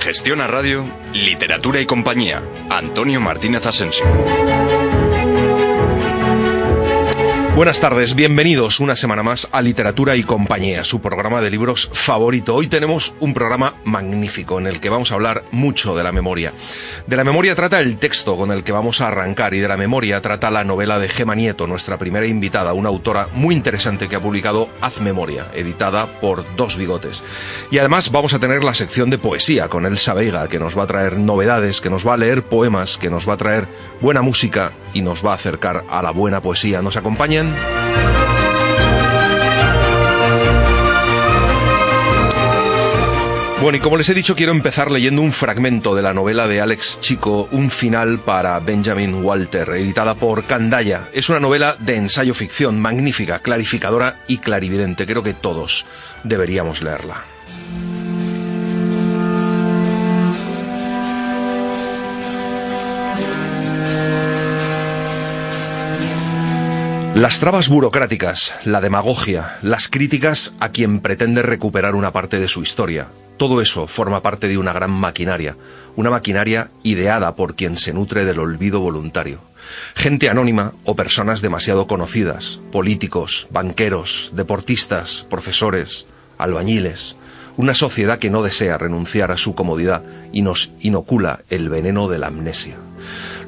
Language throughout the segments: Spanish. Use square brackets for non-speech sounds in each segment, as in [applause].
En Gestión a Radio, Literatura y Compañía, Antonio Martínez Asensio. Buenas tardes, bienvenidos una semana más a Literatura y Compañía, su programa de libros favorito. Hoy tenemos un programa magnífico en el que vamos a hablar mucho de la memoria. De la memoria trata el texto con el que vamos a arrancar y de la memoria trata la novela de Gema Nieto, nuestra primera invitada, una autora muy interesante que ha publicado Haz Memoria, editada por Dos Bigotes. Y además vamos a tener la sección de poesía con Elsa Veiga, que nos va a traer novedades, que nos va a leer poemas, que nos va a traer buena música y nos va a acercar a la buena poesía. ¿Nos acompañan? Bueno, y como les he dicho, quiero empezar leyendo un fragmento de la novela de Alex Chico, Un final para Benjamin Walter, editada por Candaya. Es una novela de ensayo ficción magnífica, clarificadora y clarividente. Creo que todos deberíamos leerla. Las trabas burocráticas, la demagogia, las críticas a quien pretende recuperar una parte de su historia, todo eso forma parte de una gran maquinaria, una maquinaria ideada por quien se nutre del olvido voluntario. Gente anónima o personas demasiado conocidas, políticos, banqueros, deportistas, profesores, albañiles, una sociedad que no desea renunciar a su comodidad y nos inocula el veneno de la amnesia.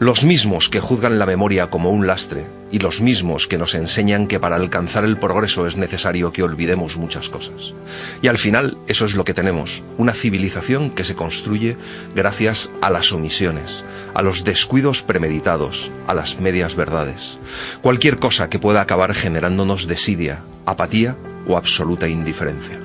Los mismos que juzgan la memoria como un lastre y los mismos que nos enseñan que para alcanzar el progreso es necesario que olvidemos muchas cosas. Y al final eso es lo que tenemos, una civilización que se construye gracias a las omisiones, a los descuidos premeditados, a las medias verdades. Cualquier cosa que pueda acabar generándonos desidia, apatía o absoluta indiferencia.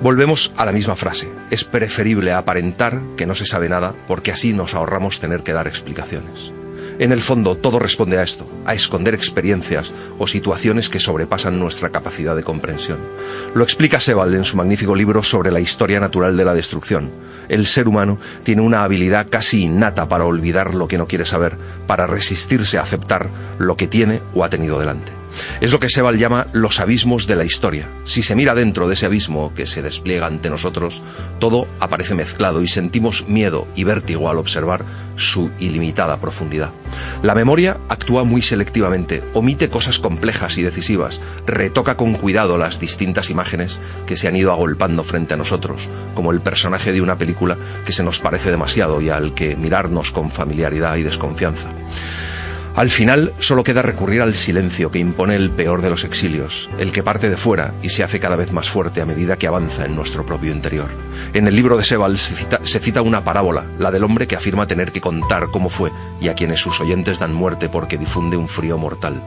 Volvemos a la misma frase. Es preferible aparentar que no se sabe nada porque así nos ahorramos tener que dar explicaciones. En el fondo, todo responde a esto, a esconder experiencias o situaciones que sobrepasan nuestra capacidad de comprensión. Lo explica Sebald en su magnífico libro sobre la historia natural de la destrucción. El ser humano tiene una habilidad casi innata para olvidar lo que no quiere saber, para resistirse a aceptar lo que tiene o ha tenido delante. Es lo que Sebald llama los abismos de la historia. Si se mira dentro de ese abismo que se despliega ante nosotros, todo aparece mezclado y sentimos miedo y vértigo al observar su ilimitada profundidad. La memoria actúa muy selectivamente, omite cosas complejas y decisivas, retoca con cuidado las distintas imágenes que se han ido agolpando frente a nosotros, como el personaje de una película que se nos parece demasiado y al que mirarnos con familiaridad y desconfianza. Al final solo queda recurrir al silencio que impone el peor de los exilios, el que parte de fuera y se hace cada vez más fuerte a medida que avanza en nuestro propio interior. En el libro de Sebald se cita, se cita una parábola, la del hombre que afirma tener que contar cómo fue y a quienes sus oyentes dan muerte porque difunde un frío mortal.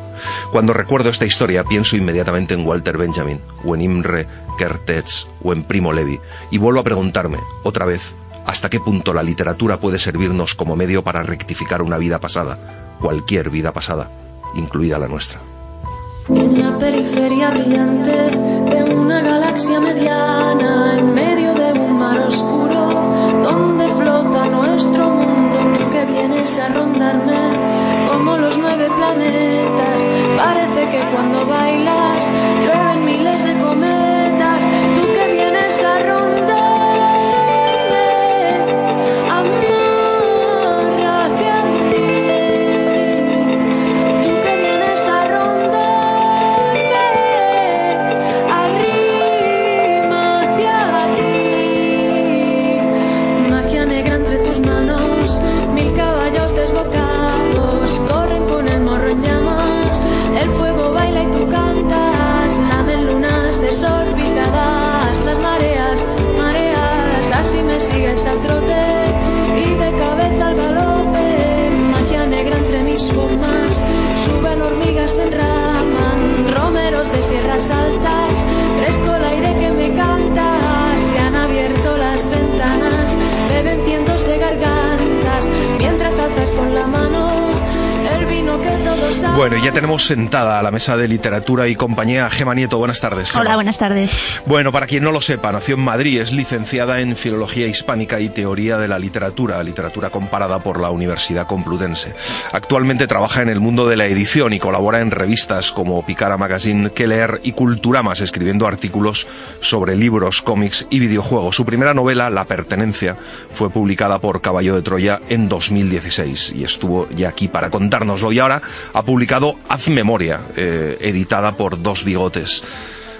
Cuando recuerdo esta historia pienso inmediatamente en Walter Benjamin, o en Imre Kertész, o en Primo Levi, y vuelvo a preguntarme, otra vez, hasta qué punto la literatura puede servirnos como medio para rectificar una vida pasada, cualquier vida pasada, incluida la nuestra. En la periferia brillante de una galaxia mediana, en medio de un mar oscuro, donde flota nuestro mundo, tú que vienes a rondarme como los nueve planetas, parece que cuando bailas llueven miles de cometas, tú que vienes a rondarme. desorbitadas las mareas, mareas, así me sigues al trote y de cabeza al galope, magia negra entre mis formas, suben hormigas, en enraman, romeros de sierras altas, presto el aire que me canta, se han abierto las ventanas, beben cientos de gargantas, mientras alzas con la mano bueno, ya tenemos sentada a la mesa de literatura y compañía Gema Nieto. Buenas tardes. Hola, buenas tardes. Bueno, para quien no lo sepa, nació en Madrid, es licenciada en Filología Hispánica y Teoría de la Literatura, literatura comparada por la Universidad Complutense. Actualmente trabaja en el mundo de la edición y colabora en revistas como Picara Magazine, Keller y Culturamas, escribiendo artículos sobre libros, cómics y videojuegos. Su primera novela, La Pertenencia, fue publicada por Caballo de Troya en 2016 y estuvo ya aquí para contárnoslo. Y ahora ha publicado Haz Memoria, eh, editada por Dos Bigotes.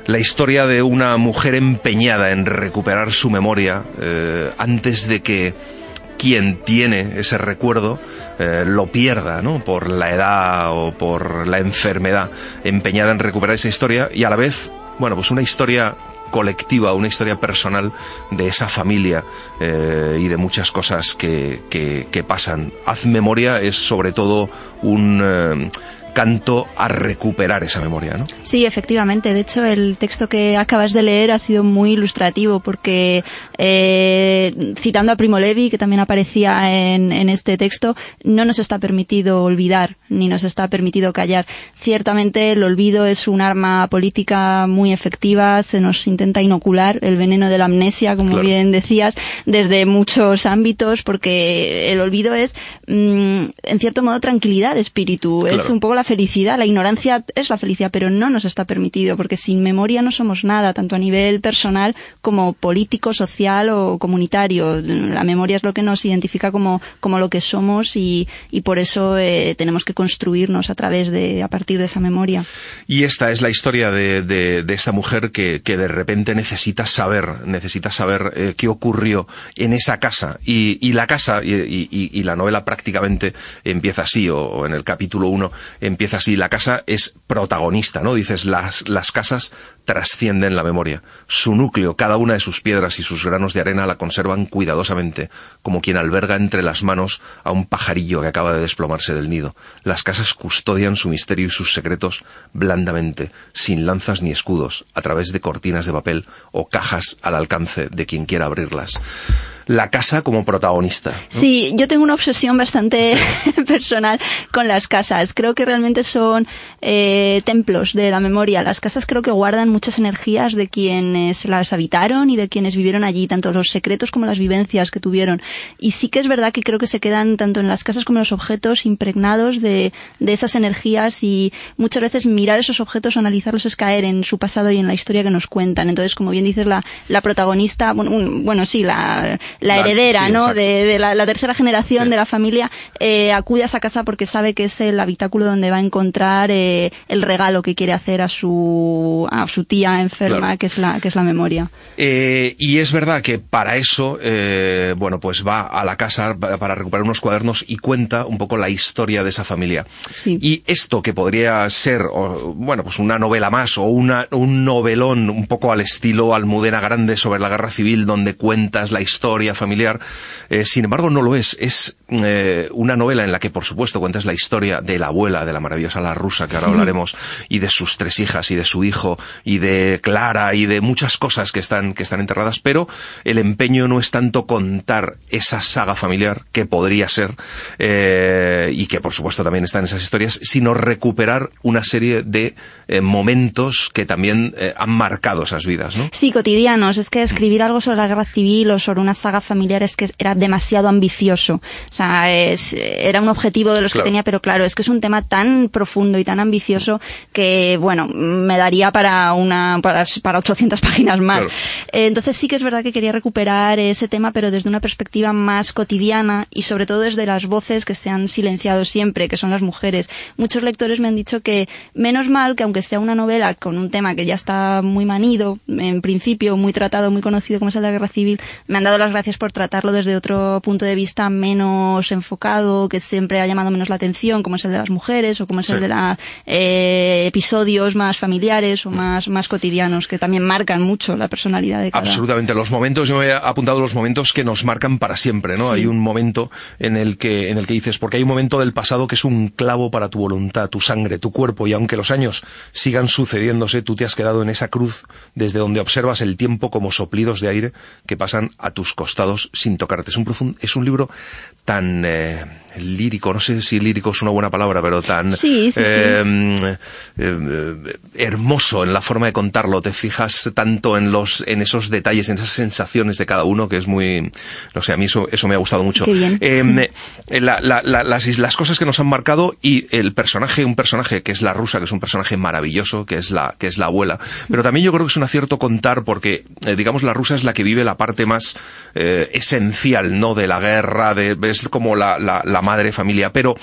La historia de una mujer empeñada en recuperar su memoria eh, antes de que quien tiene ese recuerdo eh, lo pierda, ¿no? Por la edad o por la enfermedad, empeñada en recuperar esa historia y a la vez, bueno, pues una historia colectiva, una historia personal de esa familia eh, y de muchas cosas que, que, pasan. Haz memoria es sobre todo un... Eh, canto a recuperar esa memoria, ¿no? Sí, efectivamente. De hecho, el texto que acabas de leer ha sido muy ilustrativo porque, eh, citando a Primo Levi, que también aparecía en, en, este texto, no nos está permitido olvidar ni nos está permitido callar. Ciertamente, el olvido es un arma política muy efectiva. Se nos intenta inocular el veneno de la amnesia, como claro. bien decías, desde muchos ámbitos, porque el olvido es, mmm, en cierto modo, tranquilidad de espíritu. Claro. Es un poco la felicidad, la ignorancia es la felicidad, pero no nos está permitido, porque sin memoria no somos nada, tanto a nivel personal como político, social o comunitario. La memoria es lo que nos identifica como, como lo que somos y, y por eso eh, tenemos que construirnos a través de, a partir de esa memoria. Y esta es la historia de, de, esta mujer que, que, de repente necesita saber, necesita saber eh, qué ocurrió en esa casa. Y, y la casa, y, y, y, la novela prácticamente empieza así, o, o en el capítulo 1 empieza así. La casa es protagonista, ¿no? Dices, las, las casas trascienden la memoria. Su núcleo, cada una de sus piedras y sus granos de arena la conservan cuidadosamente, como quien alberga entre las manos a un pajarillo que acaba de desplomarse del nido. Las casas custodian su misterio y sus secretos blandamente, sin lanzas ni escudos, a través de cortinas de papel o cajas al alcance de quien quiera abrirlas la casa como protagonista. ¿no? Sí, yo tengo una obsesión bastante sí. [laughs] personal con las casas. Creo que realmente son eh, templos de la memoria. Las casas creo que guardan muchas energías de quienes las habitaron y de quienes vivieron allí, tanto los secretos como las vivencias que tuvieron. Y sí que es verdad que creo que se quedan tanto en las casas como en los objetos impregnados de, de esas energías y muchas veces mirar esos objetos o analizarlos es caer en su pasado y en la historia que nos cuentan. Entonces, como bien dices, la, la protagonista, bueno, un, bueno sí, la, la heredera, sí, ¿no? De, de la, la, tercera generación sí. de la familia eh, acude a esa casa porque sabe que es el habitáculo donde va a encontrar eh, el regalo que quiere hacer a su a su tía enferma, claro. que es la que es la memoria. Eh, y es verdad que para eso, eh, bueno, pues va a la casa para recuperar unos cuadernos y cuenta un poco la historia de esa familia. Sí. Y esto que podría ser, o, bueno, pues una novela más o una, un novelón un poco al estilo Almudena Grande sobre la guerra civil, donde cuentas la historia familiar, eh, sin embargo no lo es. Es una novela en la que, por supuesto, cuentas la historia de la abuela, de la maravillosa la rusa, que ahora hablaremos, y de sus tres hijas, y de su hijo, y de Clara, y de muchas cosas que están, que están enterradas, pero el empeño no es tanto contar esa saga familiar, que podría ser, eh, y que por supuesto también está en esas historias, sino recuperar una serie de eh, momentos que también eh, han marcado esas vidas, ¿no? Sí, cotidianos. Es que escribir algo sobre la guerra civil o sobre una saga familiar es que era demasiado ambicioso. O sea, es, era un objetivo de los claro. que tenía, pero claro, es que es un tema tan profundo y tan ambicioso que, bueno, me daría para una, para, para 800 [laughs] páginas más. Claro. Eh, entonces sí que es verdad que quería recuperar ese tema, pero desde una perspectiva más cotidiana y sobre todo desde las voces que se han silenciado siempre, que son las mujeres. Muchos lectores me han dicho que menos mal que aunque sea una novela con un tema que ya está muy manido, en principio muy tratado, muy conocido como es el de la guerra civil, me han dado las gracias por tratarlo desde otro punto de vista menos enfocado, que siempre ha llamado menos la atención, como es el de las mujeres o como es sí. el de los eh, episodios más familiares o más, más cotidianos, que también marcan mucho la personalidad de cada... Absolutamente. Los momentos, yo me he apuntado los momentos que nos marcan para siempre, ¿no? Sí. Hay un momento en el que, en el que dices, porque hay un momento del pasado que es un clavo para tu voluntad, tu sangre, tu cuerpo, y aunque los años sigan sucediéndose, tú te has quedado en esa cruz desde donde observas el tiempo como soplidos de aire que pasan a tus costados sin tocarte. Es un, es un libro tan eh, lírico, no sé si lírico es una buena palabra, pero tan em, eh, hermoso en la forma de contarlo. Te fijas tanto en los, en esos detalles, en esas sensaciones de cada uno, que es muy, no sé, a mí eso, eso me ha gustado mucho. Em, las, las cosas que nos han marcado y el personaje, un personaje que es la rusa, que es un personaje maravilloso, que es la, que es la abuela. Pero también yo creo que es un acierto contar porque, eh, digamos, la rusa es la que vive la parte más esencial, ¿no? De la guerra, de, como la, la, la madre familia, pero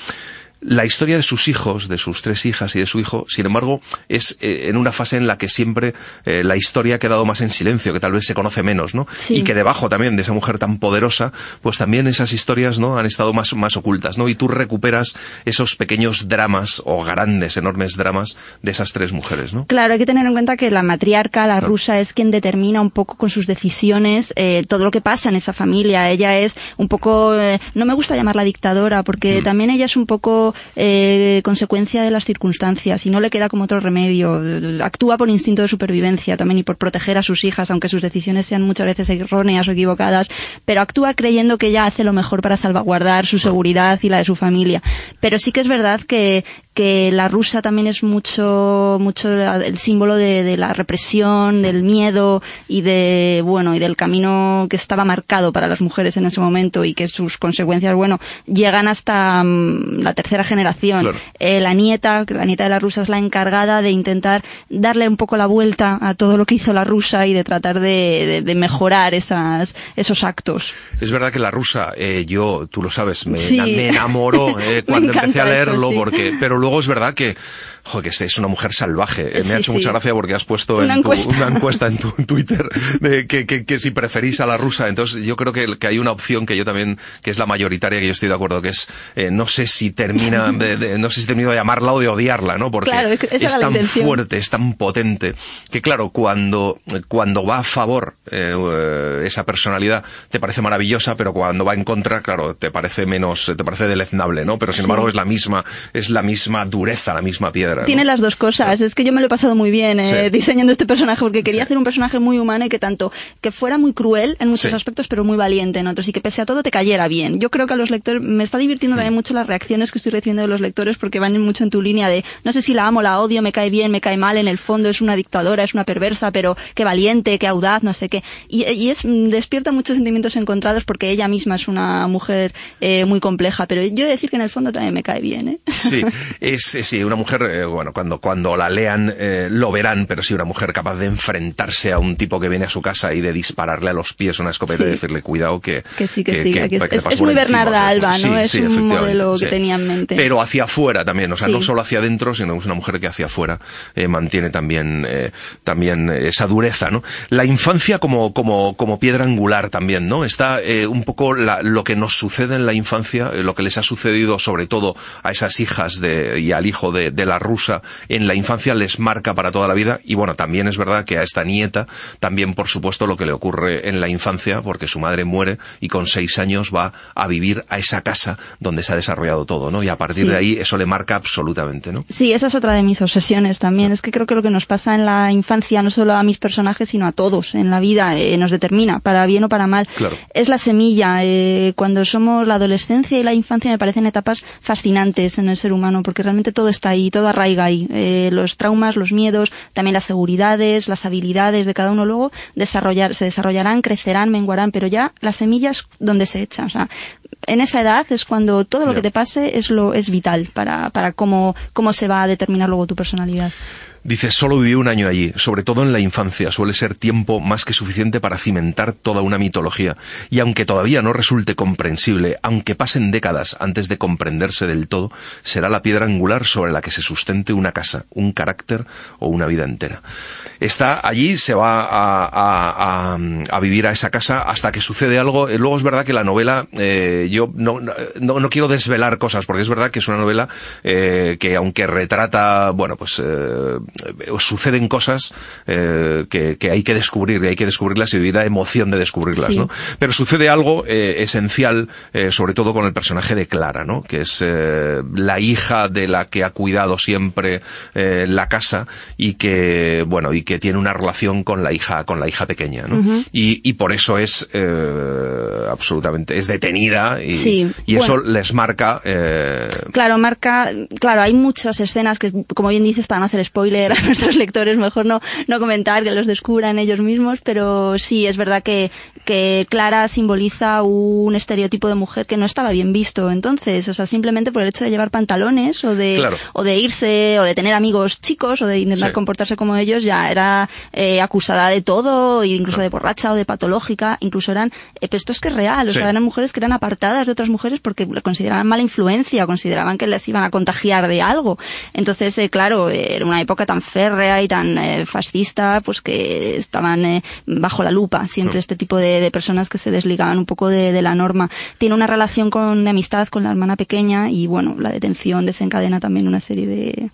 la historia de sus hijos, de sus tres hijas y de su hijo, sin embargo, es eh, en una fase en la que siempre eh, la historia ha quedado más en silencio, que tal vez se conoce menos, ¿no? Y que debajo también de esa mujer tan poderosa, pues también esas historias, ¿no? Han estado más, más ocultas, ¿no? Y tú recuperas esos pequeños dramas o grandes, enormes dramas de esas tres mujeres, ¿no? Claro, hay que tener en cuenta que la matriarca, la rusa, es quien determina un poco con sus decisiones eh, todo lo que pasa en esa familia. Ella es un poco, no me gusta llamarla dictadora, porque mm. también ella es un poco eh, consecuencia de las circunstancias y no le queda como otro remedio. Actúa por instinto de supervivencia también y por proteger a sus hijas, aunque sus decisiones sean muchas veces erróneas o equivocadas, pero actúa creyendo que ella hace lo mejor para salvaguardar su seguridad y la de su familia. Pero sí que es verdad que, que la rusa también es mucho, mucho el símbolo de, la represión, del miedo y de, bueno, y del camino que estaba marcado para las mujeres en ese momento y que sus consecuencias, bueno, llegan hasta mm, la tercera generación. Eh, la nieta, la nieta de la rusa es la encargada de intentar darle un poco la vuelta a todo lo que hizo la rusa y de tratar de, mejorar esas, esos actos. Es verdad que la rusa, eh, yo, tú lo sabes, me, enamoró eh, [laughs] cuando empecé a leerlo porque, pero luego es verdad que que es una mujer salvaje. Eh, me ha hecho mucha gracia porque has puesto una, encuesta. en tu Twitter [laughs] de que, si preferís a la rusa. Entonces yo creo que, hay una opción que yo también, que es la mayoritaria, que yo estoy de acuerdo, que es, eh, no sé si termina, [laughs] de, no sé si termino de llamarla o de odiarla, ¿no? Porque es, tan fuerte, es tan potente, que claro, cuando, cuando va a favor eh, esa personalidad te parece maravillosa, pero cuando va en contra, claro, te parece menos, te parece deleznable, ¿no? Pero sin embargo es la misma, es la misma dureza, la misma piedra. Tiene las dos cosas. Es que yo me lo he pasado muy bien eh, diseñando este personaje porque quería hacer un personaje muy humano y que tanto que fuera muy cruel en muchos aspectos, pero muy valiente en otros y que pese a todo te cayera bien. Yo creo que a los lectores me está divirtiendo también mucho las reacciones que estoy recibiendo de los lectores porque van mucho en tu línea de no sé si la amo, la odio, me cae bien, me cae mal, en el fondo es una dictadora, es una perversa, pero qué valiente, qué audaz, no sé qué. Y, es despierta muchos sentimientos encontrados porque ella misma es una mujer eh, muy compleja, pero yo he de decir que en el fondo también me cae bien, ¿eh? Sí, [laughs] es sí, una mujer eh, bueno, cuando, cuando la lean eh, lo verán, pero sí una mujer capaz de enfrentarse a un tipo que viene a su casa y de dispararle a los pies una escopeta y decirle cuidado que... Que sí, que, sí. es, muy Bernarda Alba, ¿no? es un modelo que tenía en mente. Pero hacia afuera también, o sea, no solo hacia adentro, sino es una mujer que hacia afuera eh, mantiene también, también esa dureza, ¿no? La infancia como, como, como piedra angular también, ¿no? Está un poco lo que nos sucede en la infancia, lo que les ha sucedido sobre todo a esas hijas de, y al hijo de, de la rusa en la infancia les marca para toda la vida y bueno, también es verdad que a esta nieta también por supuesto lo que le ocurre en la infancia porque su madre muere y con seis años va a vivir a esa casa donde se ha desarrollado todo, ¿no? Y a partir de ahí eso le marca absolutamente, ¿no? Sí, esa es otra de mis obsesiones también. Es que creo que lo que nos pasa en la infancia, no solo a mis personajes, sino a todos en la vida, eh, nos determina, para bien o para mal. Es la semilla. Eh, cuando somos la adolescencia y la infancia me parecen etapas fascinantes en el ser humano, porque realmente todo está ahí, todo arraiga ahí. Eh, los traumas, los miedos, también las seguridades, las habilidades de cada uno luego desarrollar, se desarrollarán, crecerán, menguarán, pero ya las semillas donde se echan. O sea, en esa edad es cuando todo lo que te pase es lo es vital para, para cómo, cómo se va a determinar luego tu personalidad. Dice, solo viví un año allí, sobre todo en la infancia, suele ser tiempo más que suficiente para cimentar toda una mitología, y aunque todavía no resulte comprensible, aunque pasen décadas antes de comprenderse del todo, será la piedra angular sobre la que se sustente una casa, un carácter o una vida entera. Está allí, se va a, a, vivir a esa casa hasta que sucede algo. Eh, luego es verdad que la novela, eh, yo no, no, no, quiero desvelar cosas, porque es verdad que es una novela eh, que aunque retrata, bueno, pues suceden cosas que, hay que descubrir, y hay que descubrirlas y vivir la emoción de descubrirlas, ¿no? Pero sucede algo esencial, sobre todo con el personaje de Clara, ¿no? Que es la hija de la que ha cuidado siempre la casa y que, bueno, y que tiene una relación con la hija, con la hija pequeña, ¿no? y, por eso es absolutamente, es detenida y, y eso les marca. Eh... Claro, marca, claro, hay muchas escenas que, como bien dices, para no hacer spoiler a [laughs] nuestros lectores, mejor no, no comentar, que los descubran ellos mismos, pero sí, es verdad que, que Clara simboliza un estereotipo de mujer que no estaba bien visto entonces, o sea, simplemente por el hecho de llevar pantalones o de, o de irse, o de tener amigos chicos, o de intentar comportarse como ellos, ya era eh, acusada de todo, incluso de borracha o de patológica, incluso eran, eh, esto es que es real, o sea, eran mujeres que eran apartadas de otras mujeres porque consideraban mala influencia, consideraban que les iban a contagiar de algo. Entonces, eh, claro, era una época tan férrea y tan eh, fascista, pues que estaban eh, bajo la lupa siempre este tipo de, personas que se desligaban un poco de, la norma. Tiene una relación con, de amistad con la hermana pequeña y, bueno, la detención desencadena también una serie de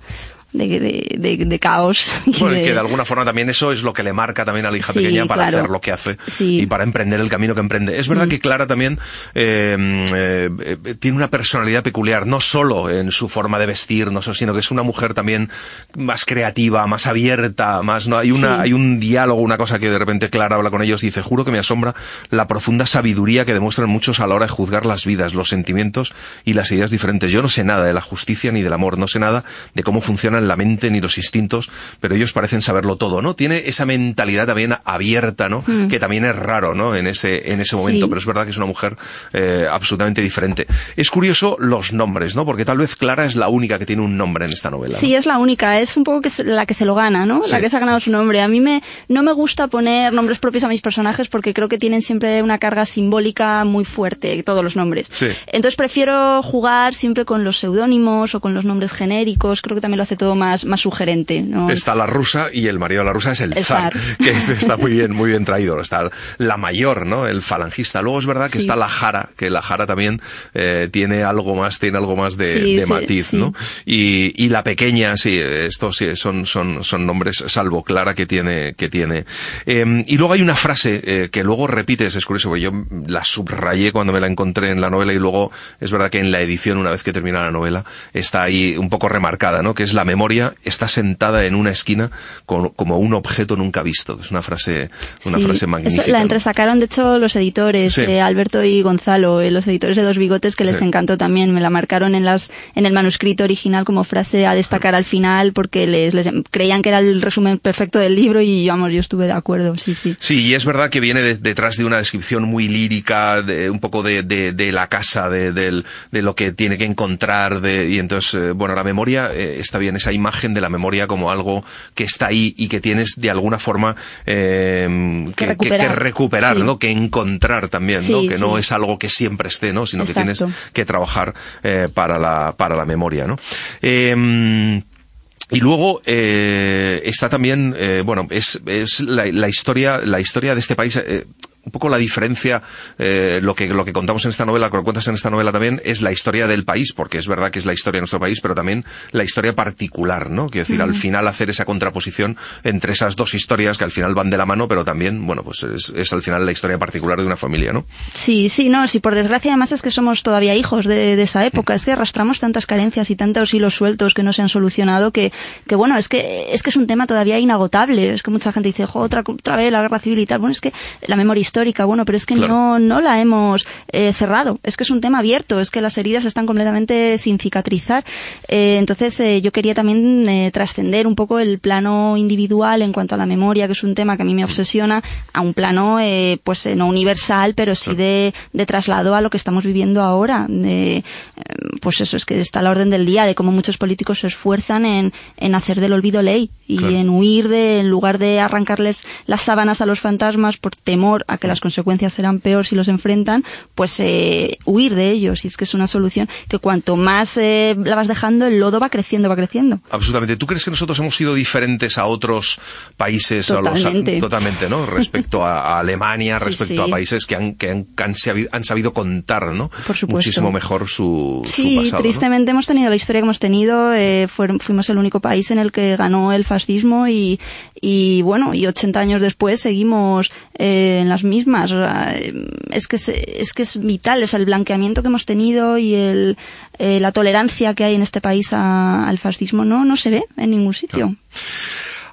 de, de, caos. [laughs] bueno, y que de alguna forma también eso es lo que le marca también a la hija pequeña para hacer lo que hace y para emprender el camino que emprende. Es verdad mm. que Clara también eh, eh, tiene una personalidad peculiar, no solo en su forma de vestir, no sino que es una mujer también más creativa, más abierta, más no hay una hay un diálogo, una cosa que de repente Clara habla con ellos y dice, "Juro que me asombra la profunda sabiduría que demuestran muchos a la hora de juzgar las vidas, los sentimientos y las ideas diferentes. Yo no sé nada de la justicia ni del amor, no sé nada de cómo la mente ni los instintos, pero ellos parecen saberlo todo, ¿no? Tiene esa mentalidad también abierta, ¿no? Mm. Que también es raro, ¿no? En ese, en ese momento, pero es verdad que es una mujer eh, absolutamente diferente. Es curioso los nombres, ¿no? Porque tal vez Clara es la única que tiene un nombre en esta novela. Sí, es la única, es un poco que la que se lo gana, ¿no? La que se ha ganado su nombre. A mí me, no me gusta poner nombres propios a mis personajes porque creo que tienen siempre una carga simbólica muy fuerte, todos los nombres. Entonces prefiero jugar siempre con los seudónimos o con los nombres genéricos, creo que también lo hace todo más, más sugerente. ¿no? Está la rusa y el marido de la rusa es el, zar, [laughs] que está muy bien, muy bien traído. Está la mayor, ¿no? El falangista. Luego es verdad que está la jara, que la jara también eh, tiene algo más, tiene algo más de, matiz, ¿no? Y, y la pequeña, sí, estos sí, son, son, son nombres, salvo Clara que tiene, que tiene. Em, y luego hay una frase eh, que luego repites, es curioso, porque yo la subrayé cuando me la encontré en la novela y luego es verdad que en la edición, una vez que termina la novela, está ahí un poco remarcada, ¿no? Que es la memoria memoria está sentada en una esquina como un objeto nunca visto. Es una frase, una frase magnífica. la entresacaron, de hecho, los editores, eh, Alberto y Gonzalo, eh, los editores de Dos Bigotes, que les encantó también. Me la marcaron en, las, en el manuscrito original como frase a destacar al final porque les, creían que era el resumen perfecto del libro y, vamos, yo estuve de acuerdo, sí, sí. Sí, y es verdad que viene detrás de una descripción muy lírica, de, un poco de, de, la casa, de, de, lo que tiene que encontrar, de, y entonces, eh, bueno, la memoria está bien, esa imagen de la memoria como algo que está ahí y que tienes de alguna forma eh, que, recuperar, ¿no? Que encontrar también, ¿no? Que no es algo que siempre esté, ¿no? Sino que tienes que trabajar eh, para, la, para la memoria, ¿no? Em, y luego eh, está también, eh, bueno, es, es la, la, historia, la historia de este país. Eh, un poco la diferencia, eh, lo, que, lo que contamos en esta novela, lo que cuentas en esta novela también, es la historia del país, porque es verdad que es la historia de nuestro país, pero también la historia particular, ¿no? Quiero decir, al final hacer esa contraposición entre esas dos historias que al final van de la mano, pero también, bueno, pues es, es al final la historia particular de una familia, ¿no? Sí, sí, no, sí, por desgracia además es que somos todavía hijos de, de esa época, es que arrastramos tantas carencias y tantos hilos sueltos que no se han solucionado que, que bueno, es que, es que es un tema todavía inagotable, es que mucha gente dice, otra, otra vez la guerra civil y tal, bueno, es que la memoria histórica, bueno, pero es que no, no la hemos eh, cerrado, es que es un tema abierto, es que las heridas están completamente sin cicatrizar. Eh, entonces eh, yo quería también trascender un poco el plano individual en cuanto a la memoria, que es un tema que a mí me obsesiona, a un plano pues no universal, pero sí de, de traslado a lo que estamos viviendo ahora. De, pues eso es que está a la orden del día, de cómo muchos políticos se esfuerzan en, en hacer del olvido ley y en huir de, en lugar de arrancarles las sábanas a los fantasmas por temor a que las consecuencias serán peor si los enfrentan, pues eh, huir de ellos. Y es que es una solución que cuanto más eh, la vas dejando, el lodo va creciendo, va creciendo. Absolutamente. ¿Tú crees que nosotros hemos sido diferentes a otros países? Totalmente. totalmente, ¿no? Respecto a, Alemania, [laughs] respecto a países que han, que han, han, sabido contar, ¿no? Por supuesto. Muchísimo mejor su, sí, su pasado. tristemente hemos tenido la historia que hemos tenido. Eh, fuimos el único país en el que ganó el fascismo y, y bueno, y 80 años después seguimos eh, en las mismas. es que es, es que es vital, es el blanqueamiento que hemos tenido y el, eh, la tolerancia que hay en este país al fascismo no, no se ve en ningún sitio.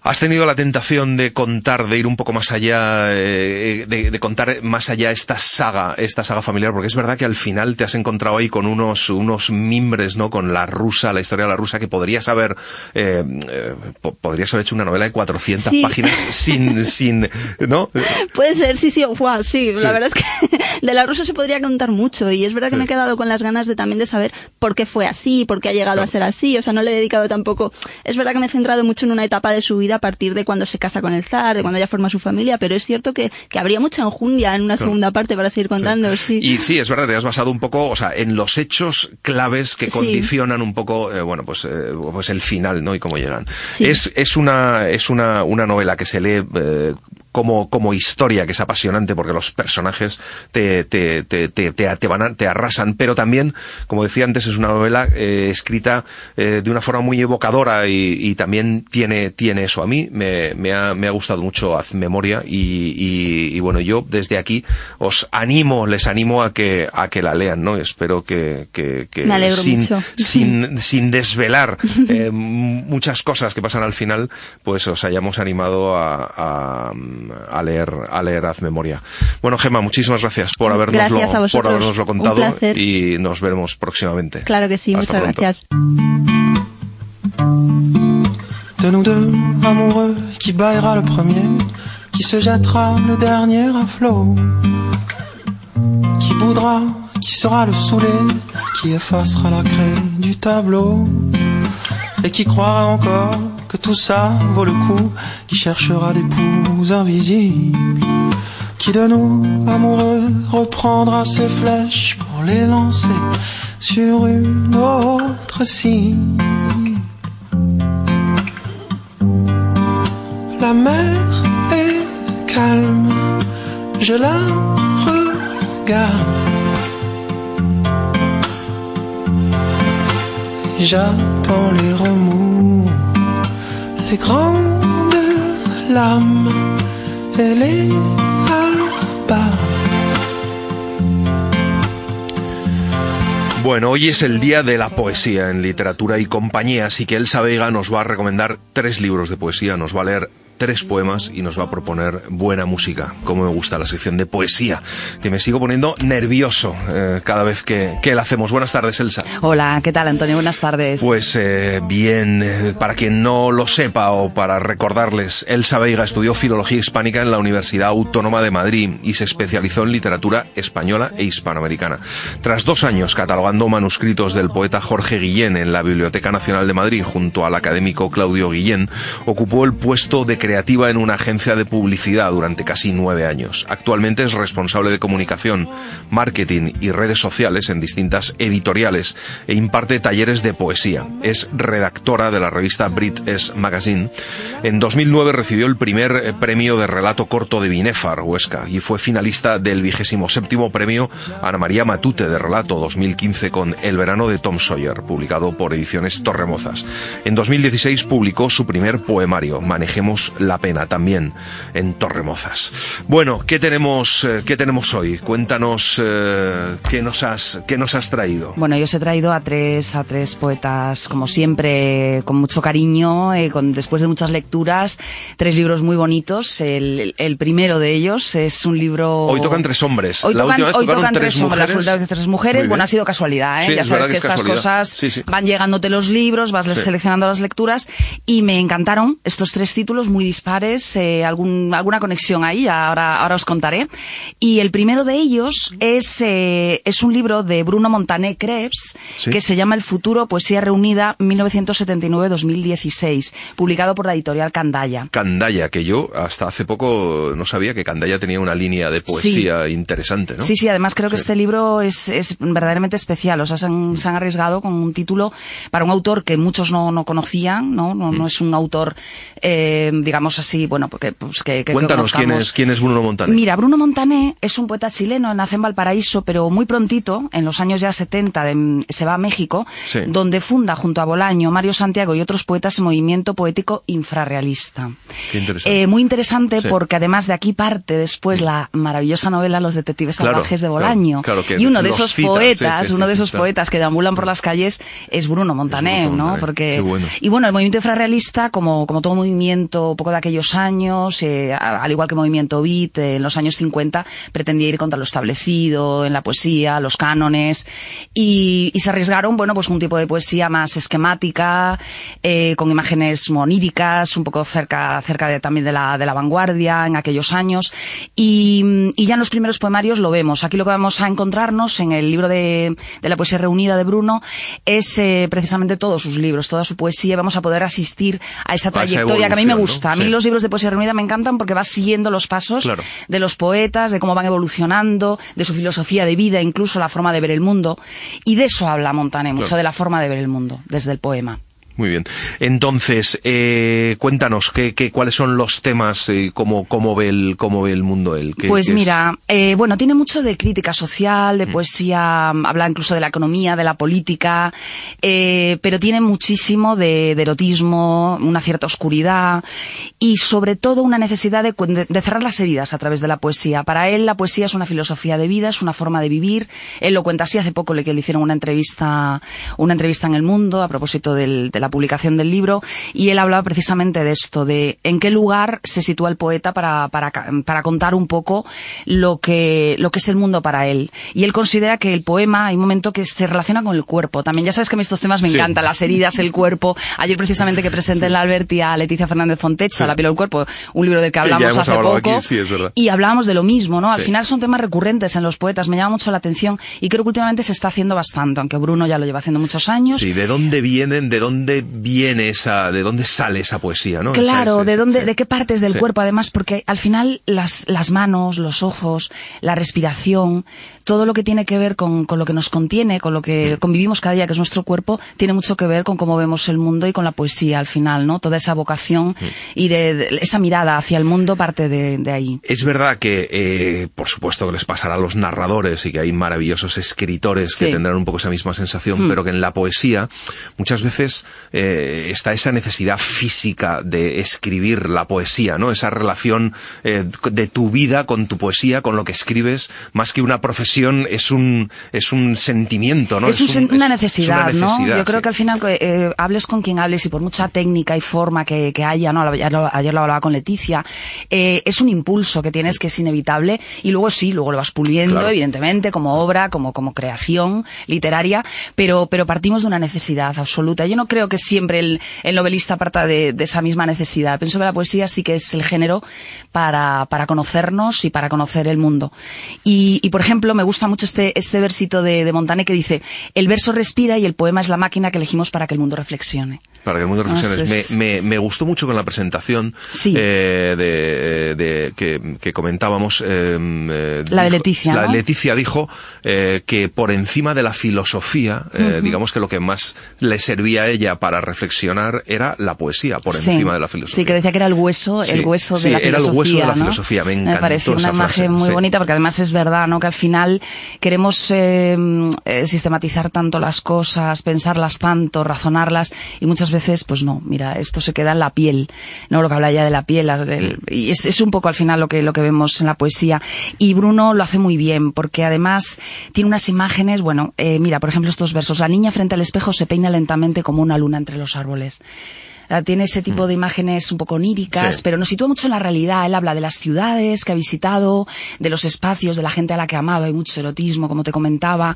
¿Has tenido la tentación de contar, de ir un poco más allá, eh, de, contar más allá esta saga, esta saga familiar? Porque es verdad que al final te has encontrado ahí con unos, unos mimbres, ¿no? Con la rusa, la historia de la rusa, que podrías haber, eh, eh podrías haber hecho una novela de 400 páginas [laughs] sin, sin, ¿no? Puede ser, sí, sí, wow, sí, La verdad es que [laughs] de la rusa se podría contar mucho y es verdad que me he quedado con las ganas de también de saber por qué fue así, por qué ha llegado a ser así. O sea, no le he dedicado tampoco, es verdad que me he centrado mucho en una etapa de su vida a partir de cuando se casa con el zar, de cuando ya forma su familia, pero es cierto que, que habría mucha enjundia en una segunda parte para seguir contando. Sí. Y sí, es verdad, te has basado un poco, o sea, en los hechos claves que condicionan un poco, eh, bueno, pues, eh, pues el final, ¿no? Y cómo llegan. Es, es una, es una, una novela que se lee eh, como, como historia, que es apasionante porque los personajes te, te, te, te, te, van te arrasan, pero también, como decía antes, es una novela eh, escrita eh, de una forma muy evocadora y, y, también tiene, tiene eso. A mí me, me, ha, me ha gustado mucho Haz Memoria y, y, y, bueno, yo desde aquí os animo, les animo a que, a que la lean, ¿no? Espero que, que, que sin, sin, [laughs] sin desvelar [laughs] eh, muchas cosas que pasan al final, pues os hayamos animado a, a a leer, a leer Haz Memoria. Bueno, Gema, muchísimas gracias por habernoslo, por habernoslo contado y nos veremos próximamente. Claro que sí, muchas gracias. De nous deux, amoureux, qui baillera le premier, qui se jettera le dernier à flot, qui boudra, qui sera le saoulé, qui effacera la craie du tableau, et qui croira encore tout ça vaut le coup, qui cherchera poux invisibles, qui de nous, amoureux, reprendra ses flèches pour les lancer sur une autre cible. La mer est calme, je la regarde. J'attends les remous les grandes lames les Bueno, hoy es el día de la poesía en literatura y compañía, así que Elsa Vega nos va a recomendar tres libros de poesía, nos va a leer tres poemas y nos va a proponer buena música. Como me gusta la sección de poesía, que me sigo poniendo nervioso eh, cada vez que, que, la hacemos. Buenas tardes, Elsa. Hola, ¿qué tal, Antonio? Buenas tardes. Pues eh, bien, eh, para quien no lo sepa o para recordarles, Elsa Veiga estudió Filología Hispánica en la Universidad Autónoma de Madrid y se especializó en literatura española e hispanoamericana. Tras dos años catalogando manuscritos del poeta Jorge Guillén en la Biblioteca Nacional de Madrid junto al académico Claudio Guillén, ocupó el puesto de creativa en una agencia de publicidad durante casi nueve años. Actualmente es responsable de comunicación, marketing y redes sociales en distintas editoriales e imparte talleres de poesía. Es redactora de la revista Brit S Magazine. En 2009 recibió el primer eh, premio de relato corto de Binefar, Huesca, y fue finalista del vigésimo séptimo premio Ana María Matute de relato 2015 con El verano de Tom Sawyer, publicado por Ediciones Torremozas. En 2016 publicó su primer poemario, Manejemos la pena también en Torremozas. Bueno, ¿qué tenemos, eh, ¿qué tenemos hoy? Cuéntanos eh, qué, nos has, qué nos has traído. Bueno, yo os he traído a tres, a tres poetas, como siempre, con mucho cariño, eh, con, después de muchas lecturas, tres libros muy bonitos. El, el, primero de ellos es un libro... Hoy tocan tres hombres. Hoy la tocan, última vez hoy tocan tres, tres hombres. mujeres. Las de tres mujeres, bueno, ha sido casualidad, ¿eh? Sí, ya es sabes verdad que, es estas casualidad. cosas Sí, sí. van llegándote los libros, vas seleccionando las lecturas y me encantaron estos tres títulos muy dispares, eh, algún, alguna conexión ahí, ahora, ahora os contaré. Y el primero de ellos es, eh, es un libro de Bruno Montané Krebs, que se llama El futuro, poesía reunida 1979-2016, publicado por la editorial Candaya. Candaya, que yo hasta hace poco no sabía que Candaya tenía una línea de poesía interesante, ¿no? Sí, sí, además creo que este libro es, es verdaderamente especial. O sea, se han, se han, arriesgado con un título para un autor que muchos no, no conocían, ¿no? No, no mm. es un autor, eh, digamos así, bueno, porque, pues que, que Cuéntanos quién es, quién es Bruno Montané. Mira, Bruno Montané es un poeta chileno, nace en Valparaíso, pero muy prontito, en los años ya 70, de, se va a México, sí. donde funda junto a Bolaño, Mario Santiago y otros poetas el movimiento poético infrarrealista. Qué interesante. Eh, muy interesante sí. porque además de aquí parte después la maravillosa novela Los detectives claro, salvajes de Bolaño. Claro, claro, y uno de esos poetas, sí, uno de esos poetas que deambulan por las calles es Bruno Montané, es Bruno ¿no? Montané. Porque bueno. y bueno, el movimiento infrarrealista como como todo movimiento poco de aquellos años, eh, al igual que movimiento beat eh, en los años 50 pretendía ir contra lo establecido en la poesía, los cánones y, y se arriesgaron, bueno, pues un tipo de poesía más esquemática, eh, con imágenes moníricas, un poco cerca cerca de, también de la de la vanguardia en aquellos años y, y ya en los primeros poemarios lo vemos. Aquí lo que vamos a encontrarnos en el libro de, de la poesía reunida de Bruno es precisamente todos sus libros, toda su poesía. Vamos a poder asistir a esa trayectoria que a mí me gusta. ¿no? A mí Sí. los libros de poesía reunida me encantan porque vas siguiendo los pasos Claro. de los poetas, de cómo van evolucionando, de su filosofía de vida, incluso la forma de ver el mundo. Y de eso habla Montané, mucho Claro. de la forma de ver el mundo, desde el poema. Muy bien. Entonces, eh, cuéntanos, ¿qué, qué, cuáles son los temas, eh, cómo, cómo, ve el, cómo ve el mundo él? ¿Qué- Pues mira, eh, bueno, tiene mucho de crítica social, Mm. de poesía, habla incluso de la economía, de la política, eh, pero tiene muchísimo de, de erotismo, una cierta oscuridad y sobre todo una necesidad de- de cerrar las heridas a través de la poesía. Para él la poesía es una filosofía de vida, es una forma de vivir. Él lo cuenta así, hace poco le, que le hicieron una entrevista, una entrevista en El Mundo a propósito del- de la publicación del libro y él hablaba precisamente de esto, de en qué lugar se sitúa el poeta para, para, para contar un poco lo que, lo que es el mundo para él. Y él considera que el poema, hay un momento que se relaciona con el cuerpo. También ya sabes que a mí estos temas me Sí. encantan, las heridas, el cuerpo. Ayer precisamente que presenté en la Alberti a Leticia Fernández Fontecha, Sí. La piel del cuerpo, un libro del que hablamos hace poco. aquí, sí. Y hablábamos de lo mismo, ¿no? Al Sí. final son temas recurrentes en los poetas, me llama mucho la atención y creo que últimamente se está haciendo bastante, aunque Bruno ya lo lleva haciendo muchos años. Sí, ¿de dónde vienen, de dónde viene esa, de dónde sale esa poesía, no? Claro, Esa- esa- de dónde, sí. de qué partes del Sí. cuerpo, además, porque al final las, las manos, los ojos, la respiración, todo lo que tiene que ver con, con lo que nos contiene, con lo que convivimos cada día, que es nuestro cuerpo, tiene mucho que ver con cómo vemos el mundo y con la poesía al final, ¿no? Toda esa vocación y de, de- esa mirada hacia el mundo parte de, de ahí. Es verdad que, eh, por supuesto, que les pasará a los narradores y que hay maravillosos escritores que tendrán un poco esa misma sensación, Hmm. pero que en la poesía muchas veces eh, está esa necesidad física de escribir la poesía, ¿no? Esa relación eh, de tu vida con tu poesía, con lo que escribes, más que una profesión, es un, es un sentimiento, ¿no? es, un sen- un- una, es- necesidad, es una ¿no? necesidad, Yo creo sí. que al final eh, hables con quien hables y por mucha técnica y forma que, que haya, ¿no? Ayer lo, ayer lo hablaba con Leticia, eh, es un impulso que tienes que es inevitable y luego sí, luego lo vas puliendo, Claro. evidentemente, como obra, como, como creación literaria, pero, pero partimos de una necesidad absoluta. Yo no creo que siempre el, el novelista parta de, de esa misma necesidad. Pienso que la poesía sí que es el género para, para conocernos y para conocer el mundo. Y, y, por ejemplo, me gusta mucho este, este versito de, de Montané que dice, el verso respira y el poema es la máquina que elegimos para que el mundo reflexione. Para que el mundo Ah, reflexione. es- Me, me, me gustó mucho con la presentación Sí. eh, de, de- que, que comentábamos. eh, eh, La de Leticia, La ¿no? Leticia dijo eh, que por encima de la filosofía, digamos que lo que más le servía a ella para reflexionar era la poesía, por Sí. encima de la filosofía. Sí, que decía que era el hueso, Sí, el hueso de la era el filosofía. hueso de la ¿no? filosofía, me encantó pareció una esa imagen muy bonita porque además es verdad, ¿no? Que al final queremos sistematizar tanto las cosas, pensarlas tanto, razonarlas y muchas veces, pues no, mira, esto se queda en la piel, ¿no? Lo que habla ya de la piel, y es, es un poco al final lo que, lo que vemos en la poesía. Y Bruno lo hace muy bien porque además tiene unas imágenes, bueno, eh, mira, por ejemplo estos versos, la niña frente al espejo se peina lentamente como una luna entre los árboles. Tiene ese tipo Mm. de imágenes un poco oníricas, Sí. pero nos sitúa mucho en la realidad. Él habla de las ciudades que ha visitado, de los espacios, de la gente a la que ha amado. Hay mucho erotismo, como te comentaba.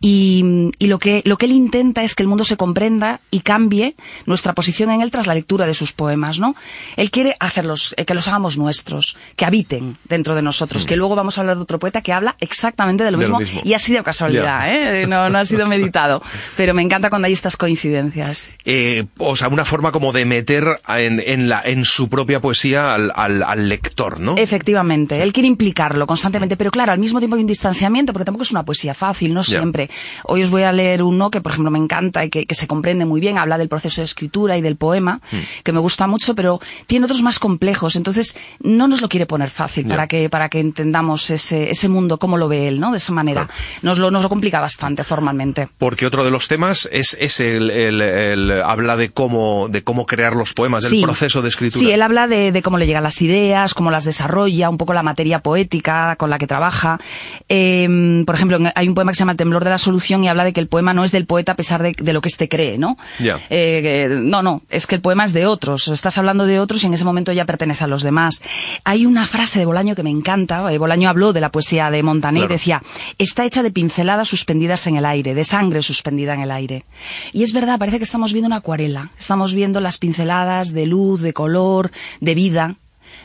Y, y lo, que, lo que él intenta es que el mundo se comprenda y cambie nuestra posición en él tras la lectura de sus poemas, ¿no? Él quiere hacerlos, eh, que los hagamos nuestros, que habiten dentro de nosotros, que luego vamos a hablar de otro poeta que habla exactamente de lo, Mm. De lo mismo, mismo. y ha sido casualidad, Ya. ¿eh? No, no ha sido meditado. [laughs] Pero me encanta cuando hay estas coincidencias. Eh, o sea, una forma como de meter en, en, la, en su propia poesía al, al, al lector, ¿no? Efectivamente, él quiere implicarlo constantemente, pero claro, al mismo tiempo hay un distanciamiento, porque tampoco es una poesía fácil, no siempre. Hoy os voy a leer uno que, por ejemplo, me encanta y que, que se comprende muy bien, habla del proceso de escritura y del poema, Hmm. que me gusta mucho, pero tiene otros más complejos, entonces no nos lo quiere poner fácil Ya. para que para que entendamos ese, ese mundo, cómo lo ve él, ¿no? De esa manera. Nos, lo, nos lo complica bastante formalmente. Porque otro de los temas es, es el, el- el- habla de cómo, de cómo crear los poemas, del Sí. proceso de escritura. Sí, él habla de, de cómo le llegan las ideas, cómo las desarrolla, un poco la materia poética con la que trabaja. Eh, por ejemplo, hay un poema que se llama El temblor de la solución y habla de que el poema no es del poeta a pesar de, de lo que éste cree, ¿no? Eh, que- no, no, es que el poema es de otros. Estás hablando de otros y en ese momento ya pertenece a los demás. Hay una frase de Bolaño que me encanta. eh, Bolaño habló de la poesía de Montaner Claro. y decía, está hecha de pinceladas suspendidas en el aire, de sangre suspendida en el aire. Y es verdad, parece que estamos viendo una acuarela. Estamos viendo las pinceladas de luz, de color, de vida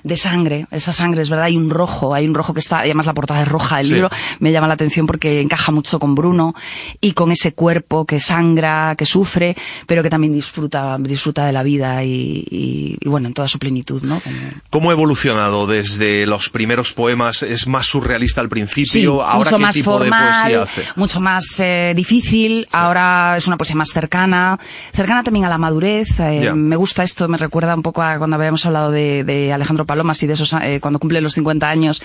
de sangre, esa sangre, es verdad, hay un rojo, hay un rojo que está, además la portada es roja del Sí. libro, me llama la atención porque encaja mucho con Bruno y con ese cuerpo que sangra, que sufre, pero que también disfruta, disfruta de la vida y, y- y, bueno, en toda su plenitud, ¿no? Como- ¿Cómo ha evolucionado desde los primeros poemas? ¿Es más surrealista al principio? Sí, ¿Ahora mucho qué más tipo de formal, poesía hace? mucho más eh, difícil. Ahora es una poesía más cercana, cercana también a la madurez. eh, Ya. Me gusta esto, me recuerda un poco a cuando habíamos hablado de, de Alejandro Palomas y de esos eh, cuando cumple los 50 años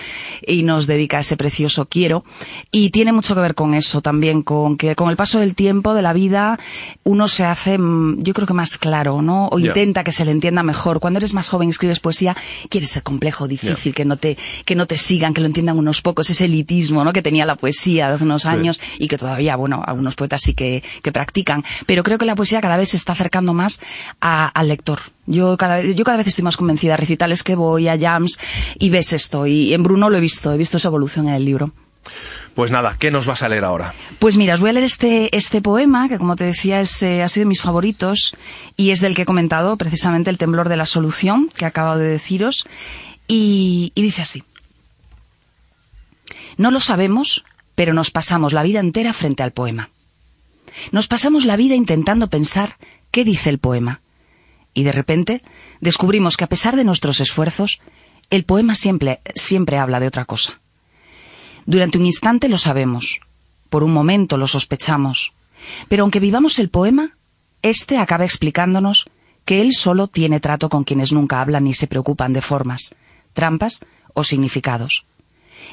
y nos dedica ese precioso quiero. Y tiene mucho que ver con eso también, con que con el paso del tiempo, de la vida, uno se hace, mm, yo creo que más claro, ¿no? O intenta que se le entienda mejor. Cuando eres más joven y escribes poesía, quieres ser complejo, difícil, que no te que no te sigan, que lo entiendan unos pocos, ese elitismo, ¿no? Que tenía la poesía de hace unos años y que todavía, bueno, algunos poetas sí que, que practican. Pero creo que la poesía cada vez se está acercando más a- al lector. Yo cada, vez, yo cada vez estoy más convencida. Recitales que voy, a jams, y ves esto. Y en Bruno lo he visto, he visto esa evolución en el libro. Pues nada, ¿qué nos vas a leer ahora? Pues mira, os voy a leer este, este poema, que como te decía es, eh, ha sido de mis favoritos, y es del que he comentado precisamente el temblor de la solución, que acabo de deciros, y, y dice así. No lo sabemos, pero nos pasamos la vida entera frente al poema. Nos pasamos la vida intentando pensar qué dice el poema. Y de repente descubrimos que a pesar de nuestros esfuerzos, el poema siempre, siempre habla de otra cosa. Durante un instante lo sabemos, por un momento lo sospechamos, pero aunque vivamos el poema, éste acaba explicándonos que él solo tiene trato con quienes nunca hablan ni se preocupan de formas, trampas o significados,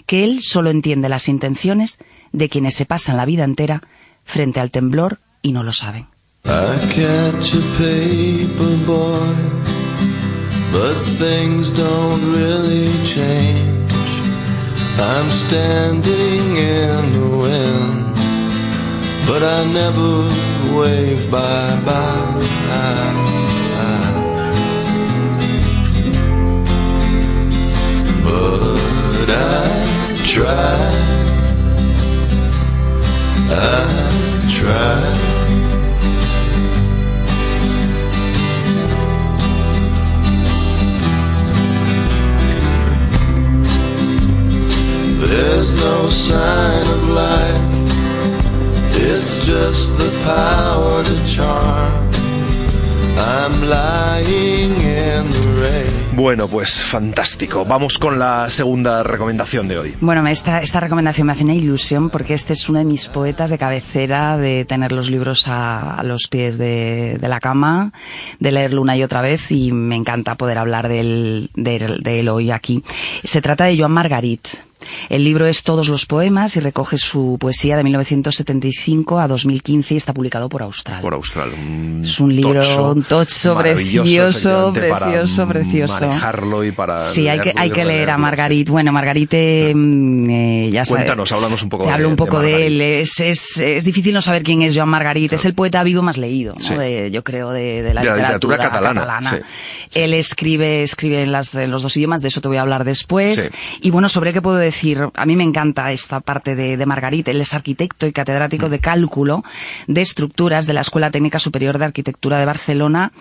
que él solo entiende las intenciones de quienes se pasan la vida entera frente al temblor y no lo saben. I catch a paper boy, but things don't really change. I'm standing in the wind, but I never wave bye bye. But I try, I try. There's no sign of life. It's just the power to charm. I'm lying in the rain. Bueno, pues fantástico. Vamos con la segunda recomendación de hoy. Bueno, esta, esta recomendación me hace una ilusión porque este es uno de mis poetas de cabecera, de tener los libros a, a los pies de, de la cama, de leerlo una y otra vez y me encanta poder hablar de él, de él- de él hoy aquí. Se trata de Joan Margarit. El libro es Todos los poemas y recoge su poesía de 1975 a 2015 y está publicado por Austral. Por Austral. es un libro, un tocho precioso, precioso, precioso. manejarlo y para Sí, hay que, hay que leer a Margarit. Bueno, Margarite, mm, eh, ya sabes. Cuéntanos, háblanos un poco te de hablo un poco de, de, él. Es, es, es, difícil no saber quién es Joan Margarit. Es el poeta vivo más leído, ¿no? Sí. de, yo creo, de, de la, literatura, catalana, sí. Él escribe, escribe en, las, en los dos idiomas, de eso te voy a hablar después. Sí. Y bueno, sobre qué puedo decir. A mí me encanta esta parte de, de. Él es arquitecto y catedrático de cálculo de estructuras de la Escuela Técnica Superior de Arquitectura de Barcelona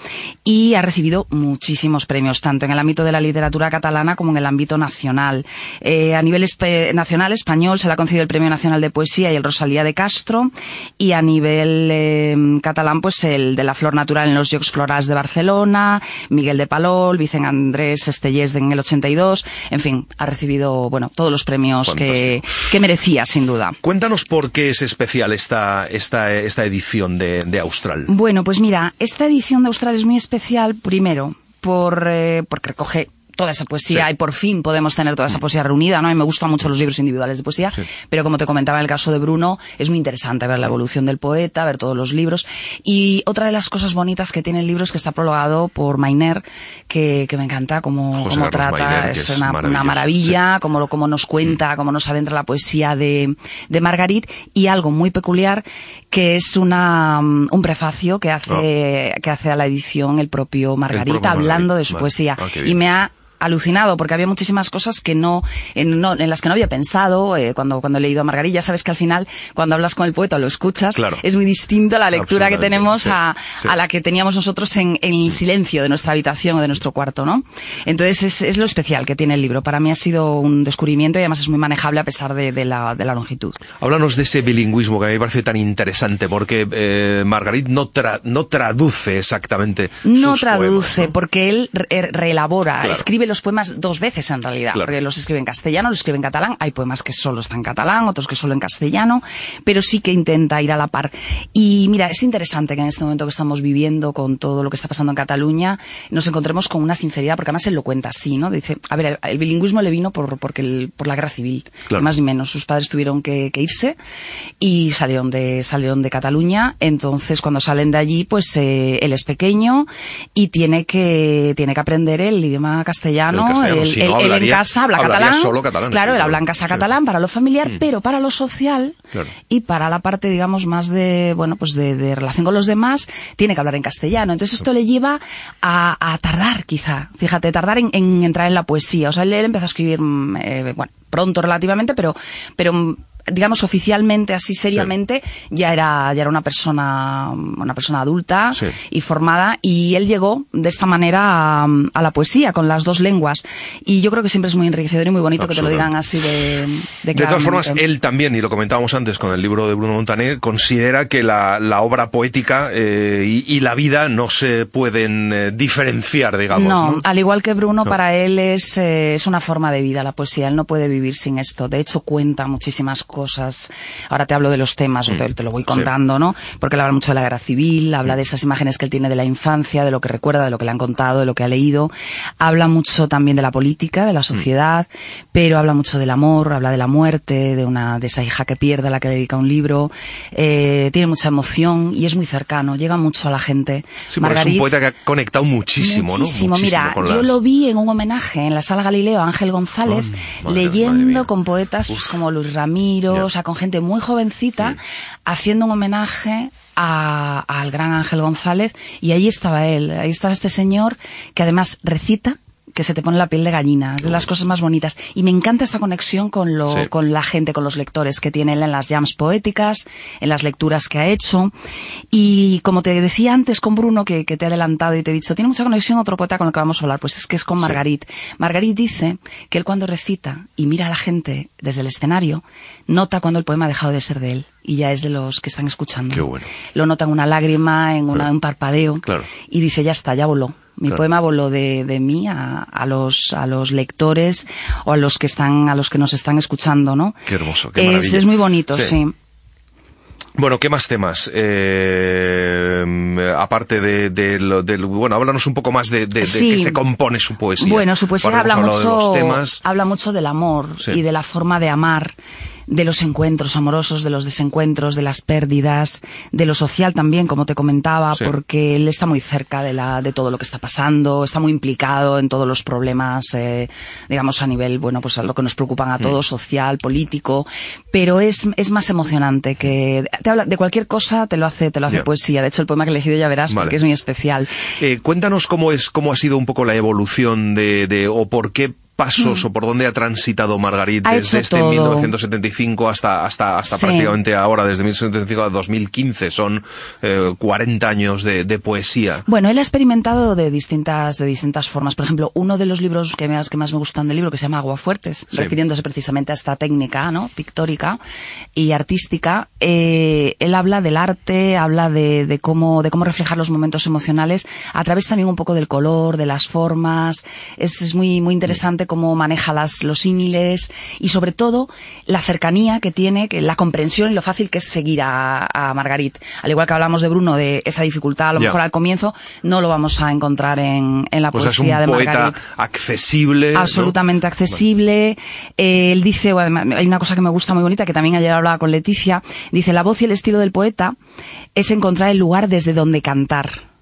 y ha recibido muchísimos premios, tanto en el ámbito de la literatura catalana como en el ámbito nacional. Eh, a nivel nacional español se le ha concedido el Premio Nacional de Poesía y el Rosalía de Castro y a nivel eh, catalán pues el de la Flor Natural en los Jocs Florals de Barcelona, Miguel de Palol, Vicen Andrés Estellés en el 82, en fin, ha recibido bueno todos los premios que, que merecía sin duda. Cuéntanos por qué es especial esta, esta, esta edición de, de Austral. Bueno, pues mira, esta edición de Austral es muy especial, primero, por, eh, porque recoge toda esa poesía Sí. y por fin podemos tener toda esa poesía reunida, ¿no? A mí me gustan mucho los libros individuales de poesía, pero como te comentaba en el caso de Bruno, es muy interesante ver la evolución del poeta, ver todos los libros. Y otra de las cosas bonitas que tiene el libro es que está prologado por Mainer, que, que me encanta cómo, cómo trata, Mainer, es, es una, una maravilla, cómo, lo, cómo nos cuenta, cómo nos adentra la poesía de, de Margarit y algo muy peculiar que es una, mm, un prefacio que hace, que hace a la edición el propio Margarit propio hablando Margarit, de su vale. poesía. Ah, y me ha alucinado porque había muchísimas cosas que no en, no- en las que no había pensado eh, cuando cuando he leído a Margarit ya sabes que al final cuando hablas con el poeta lo escuchas Claro. es muy distinto la lectura que tenemos sí, a, sí. a la que teníamos nosotros en, en el silencio de nuestra habitación o de nuestro cuarto no entonces es, es lo especial que tiene el libro para mí ha sido un descubrimiento y además es muy manejable a pesar de, de la, de la longitud Háblanos de ese bilingüismo que a mí me parece tan interesante, porque eh, Margarit no, tra- no traduce exactamente No sus traduce, poemas, ¿no? porque él re- reelabora, Claro. escribe los poemas dos veces en realidad, Claro. porque los escribe en castellano, los escribe en catalán, hay poemas que solo están en catalán, otros que solo en castellano, pero sí que intenta ir a la par. Y mira, es interesante que en este momento que estamos viviendo con todo lo que está pasando en Cataluña, nos encontremos con una sinceridad, porque además él lo cuenta así, ¿no? Dice, a ver, el, el bilingüismo le vino por, porque el- por la guerra civil, Claro. más ni menos. Sus padres tuvieron que, que irse y salieron de, salieron de Cataluña. Entonces, cuando salen de allí, pues eh, él es pequeño y tiene que, tiene que aprender el idioma castellano. El castellano, Él, si él- no, él en casa habla catalán. solo catalán, Claro, sí, él habla en casa Sí. catalán para lo familiar, Mm. pero para lo social Claro. y para la parte, digamos, más de, bueno, pues de, de relación con los demás, tiene que hablar en castellano. Entonces esto le lleva a, a tardar, quizá. Fíjate, tardar en, en entrar en la poesía. O sea, él, él empezó a escribir, mm, eh, bueno, pronto relativamente, pero, pero digamos oficialmente así seriamente ya era ya era una persona una persona adulta Sí. y formada y él llegó de esta manera a, a la poesía con las dos lenguas y yo creo que siempre es muy enriquecedor y muy bonito que te lo digan así de de, De todas formas, él también, y lo comentábamos antes con el libro de Bruno Montaner, considera que la, la obra poética eh, y, y la vida no se pueden eh, diferenciar, digamos. no, ¿no? al igual que Bruno, No. para él es, eh, es una forma de vida la poesía. Él no puede vivir sin esto. De hecho, cuenta muchísimas cosas. Ahora te hablo de los temas, o te, te lo voy Mm. sí. contando, ¿no? Porque él habla mucho de la guerra civil, habla de esas imágenes que él tiene de la infancia, de lo que recuerda, de lo que le han contado, de lo que ha leído. Habla mucho también de la política, Mm. de la sociedad, pero habla mucho del amor, habla de la muerte, de una de esa hija que pierde a la que dedica un libro. Eh, tiene mucha emoción y es muy cercano, llega mucho a la gente. Sí, es un poeta que ha conectado muchísimo, ¿no? Muchísimo. Mira, con yo las- lo vi en un homenaje en la Sala Galileo a Ángel González, Oh, madre- leyendo con poetas pues, como Luis Ramiro, O sea, con gente muy jovencita, haciendo un homenaje a- al gran Ángel González, y ahí estaba él, ahí estaba este señor que además recita que se te pone la piel de gallina, de las cosas más bonitas. Y me encanta esta conexión con, lo, Sí. con la gente, con los lectores que tiene él en las jams poéticas, en las lecturas que ha hecho. Y como te decía antes con Bruno, que, que te he adelantado y te he dicho, tiene mucha conexión otro poeta con el que vamos a hablar, pues es que es con Margarit. Margarit dice que él cuando recita y mira a la gente desde el escenario, nota cuando el poema ha dejado de ser de él y ya es de los que están escuchando. Qué bueno. Lo nota en una lágrima, en una- un parpadeo Claro. y dice, ya está, ya voló. Mi Claro. poema voló de, de mí a, a los a los lectores o a los que están a los que nos están escuchando, ¿no? Qué hermoso, qué maravilla. es muy bonito, Sí. sí. Bueno, ¿qué más temas? Eh, aparte de, de, del- bueno, háblanos un poco más de, de, de Sí. qué se compone su poesía. Bueno, su poesía habla hablado de mucho, los temas. habla mucho del amor Sí. y de la forma de amar, de los encuentros amorosos, de los desencuentros, de las pérdidas, de lo social también, como te comentaba, Sí. porque él está muy cerca de, la, de todo lo que está pasando, está muy implicado en todos los problemas, eh, digamos, a nivel, bueno, pues a lo que nos preocupan Mm. a todos, social, político, pero es, es más emocionante que te habla de cualquier cosa, te lo hace, te lo hace Ya. poesía. De hecho, el poema que he elegido ya verás Vale. porque es muy especial. Eh, cuéntanos cómo es, cómo ha sido un poco la evolución de, de o por qué pasos o por dónde ha transitado Margarit. Ha desde este todo. 1975 hasta hasta hasta Sí. prácticamente ahora desde 1975 a 2015 son eh, 40 años de, de poesía. Bueno, él ha experimentado de distintas, de distintas formas. Por ejemplo, uno de los libros que más, que más me gustan del libro, que se llama Aguafuertes, Sí. refiriéndose precisamente a esta técnica, ¿no? Pictórica y artística, eh, él habla del arte, habla de, de cómo, de cómo reflejar los momentos emocionales a través también un poco del color, de las formas. Es, es muy, muy interesante cómo maneja las, los símiles y sobre todo la cercanía que tiene, que la comprensión y lo fácil que es seguir a, a Margarit. Al igual que hablamos de Bruno, de esa dificultad, a lo mejor al comienzo, no lo vamos a encontrar en, en la Pues es un poesía de poeta Margarit. accesible. ¿no? Absolutamente accesible. Eh, él dice, bueno, hay una cosa que me gusta muy bonita, que también ayer hablaba con Leticia, dice, la voz y el estilo del poeta es encontrar el lugar desde donde cantar.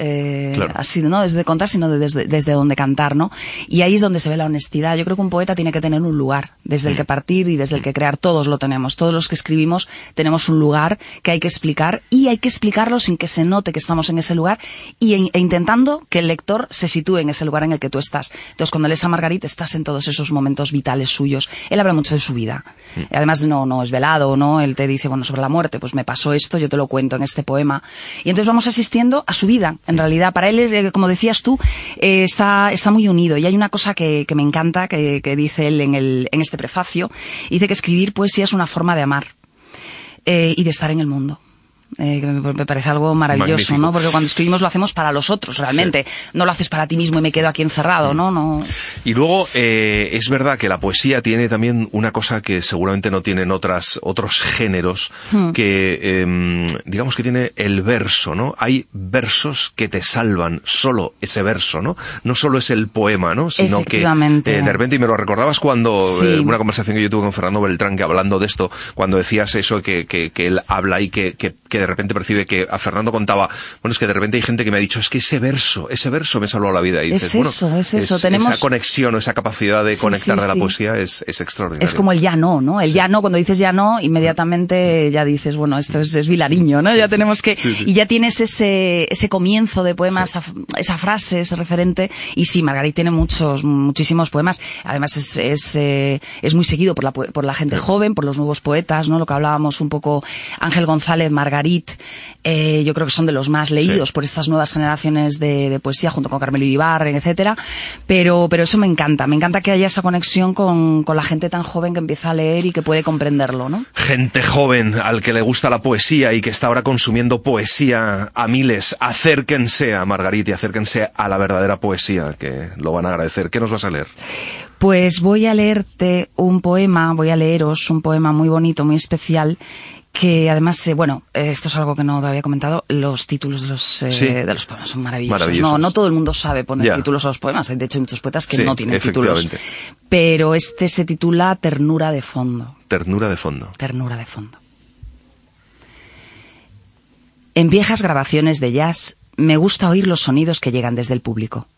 Eh, Claro. así, no desde contar, sino de- desde, desde donde cantar, ¿no? Y ahí es donde se ve la honestidad. Yo creo que un poeta tiene que tener un lugar desde el que partir y desde el que crear. Todos lo tenemos. Todos los que escribimos tenemos un lugar que hay que explicar y hay que explicarlo sin que se note que estamos en ese lugar y en- e intentando que el lector se sitúe en ese lugar en el que tú estás. Entonces, cuando lees a Margarita, estás en todos esos momentos vitales suyos. Él habla mucho de su vida. Además, no, no es velado, ¿no? Él te dice, bueno, sobre la muerte, pues me pasó esto, yo te lo cuento en este poema. Y entonces vamos asistiendo a su vida, en realidad. Para él, eh, como decías tú, eh, está, está muy unido. Y hay una cosa que, que me encanta, que, que dice él en, el, en este prefacio. Dice que escribir poesía es una forma de amar eh, y de estar en el mundo. Eh, me, parece algo maravilloso, Magnífico. ¿no? Porque cuando escribimos lo hacemos para los otros, realmente. No lo haces para ti mismo y me quedo aquí encerrado, ¿no? no Y luego eh, es verdad que la poesía tiene también una cosa que seguramente no tienen otras otros géneros Hmm. que em, digamos que tiene el verso, ¿no? Hay versos que te salvan solo ese verso, ¿no? No solo es el poema, ¿no? Sino que Efectivamente. eh, de repente y me lo recordabas cuando Sí. eh, una conversación que yo tuve con Fernando Beltrán que hablando de esto cuando decías eso que, que, que él habla y que, que, que de repente percibe que a Fernando contaba bueno es que de repente hay gente que me ha dicho es que ese verso ese verso me salvó la vida y Es dices, bueno, eso, es eso. Tenemos- esa conexión o esa capacidad de Sí, conectar sí, de la sí. poesía es, es extraordinaria. Es como el ya no, ¿no? El ya no, cuando dices ya no, inmediatamente ya dices, bueno, esto es, es Vilariño, ¿no? ya tenemos que, y ya tienes ese, ese comienzo de poema, esa, esa frase, ese referente, y sí, Margarit tiene muchos, muchísimos poemas, además es, es, eh, es muy seguido por la, po- por la gente joven, por los nuevos poetas, ¿no? Lo que hablábamos un poco, Ángel González, Margarit, eh, yo creo que son de los más leídos Sí. por estas nuevas generaciones de, de poesía, junto con Carmelo Iribarren, etcétera, pero, pero eso me encanta, me encanta que haya esa conexión con, con la gente tan joven que empieza a leer y que puede comprenderlo, ¿no? Gente joven al que le gusta la poesía y que está ahora consumiendo poesía a miles, acérquense a Margarita y acérquense a la verdadera poesía, que lo van a agradecer. ¿Qué nos vas a leer? Pues voy a leerte un poema, voy a leeros un poema muy bonito, muy especial, que además, eh, bueno, eh, esto es algo que no te había comentado, los títulos de los, eh, Sí. de los poemas son maravillosos. Maravillosos. No, no todo el mundo sabe poner títulos a los poemas, de hecho hay muchos poetas que Sí, no tienen títulos. Pero este se titula Ternura de fondo. Ternura de fondo. Ternura de fondo. En viejas grabaciones de jazz me gusta oír los sonidos que llegan desde el público.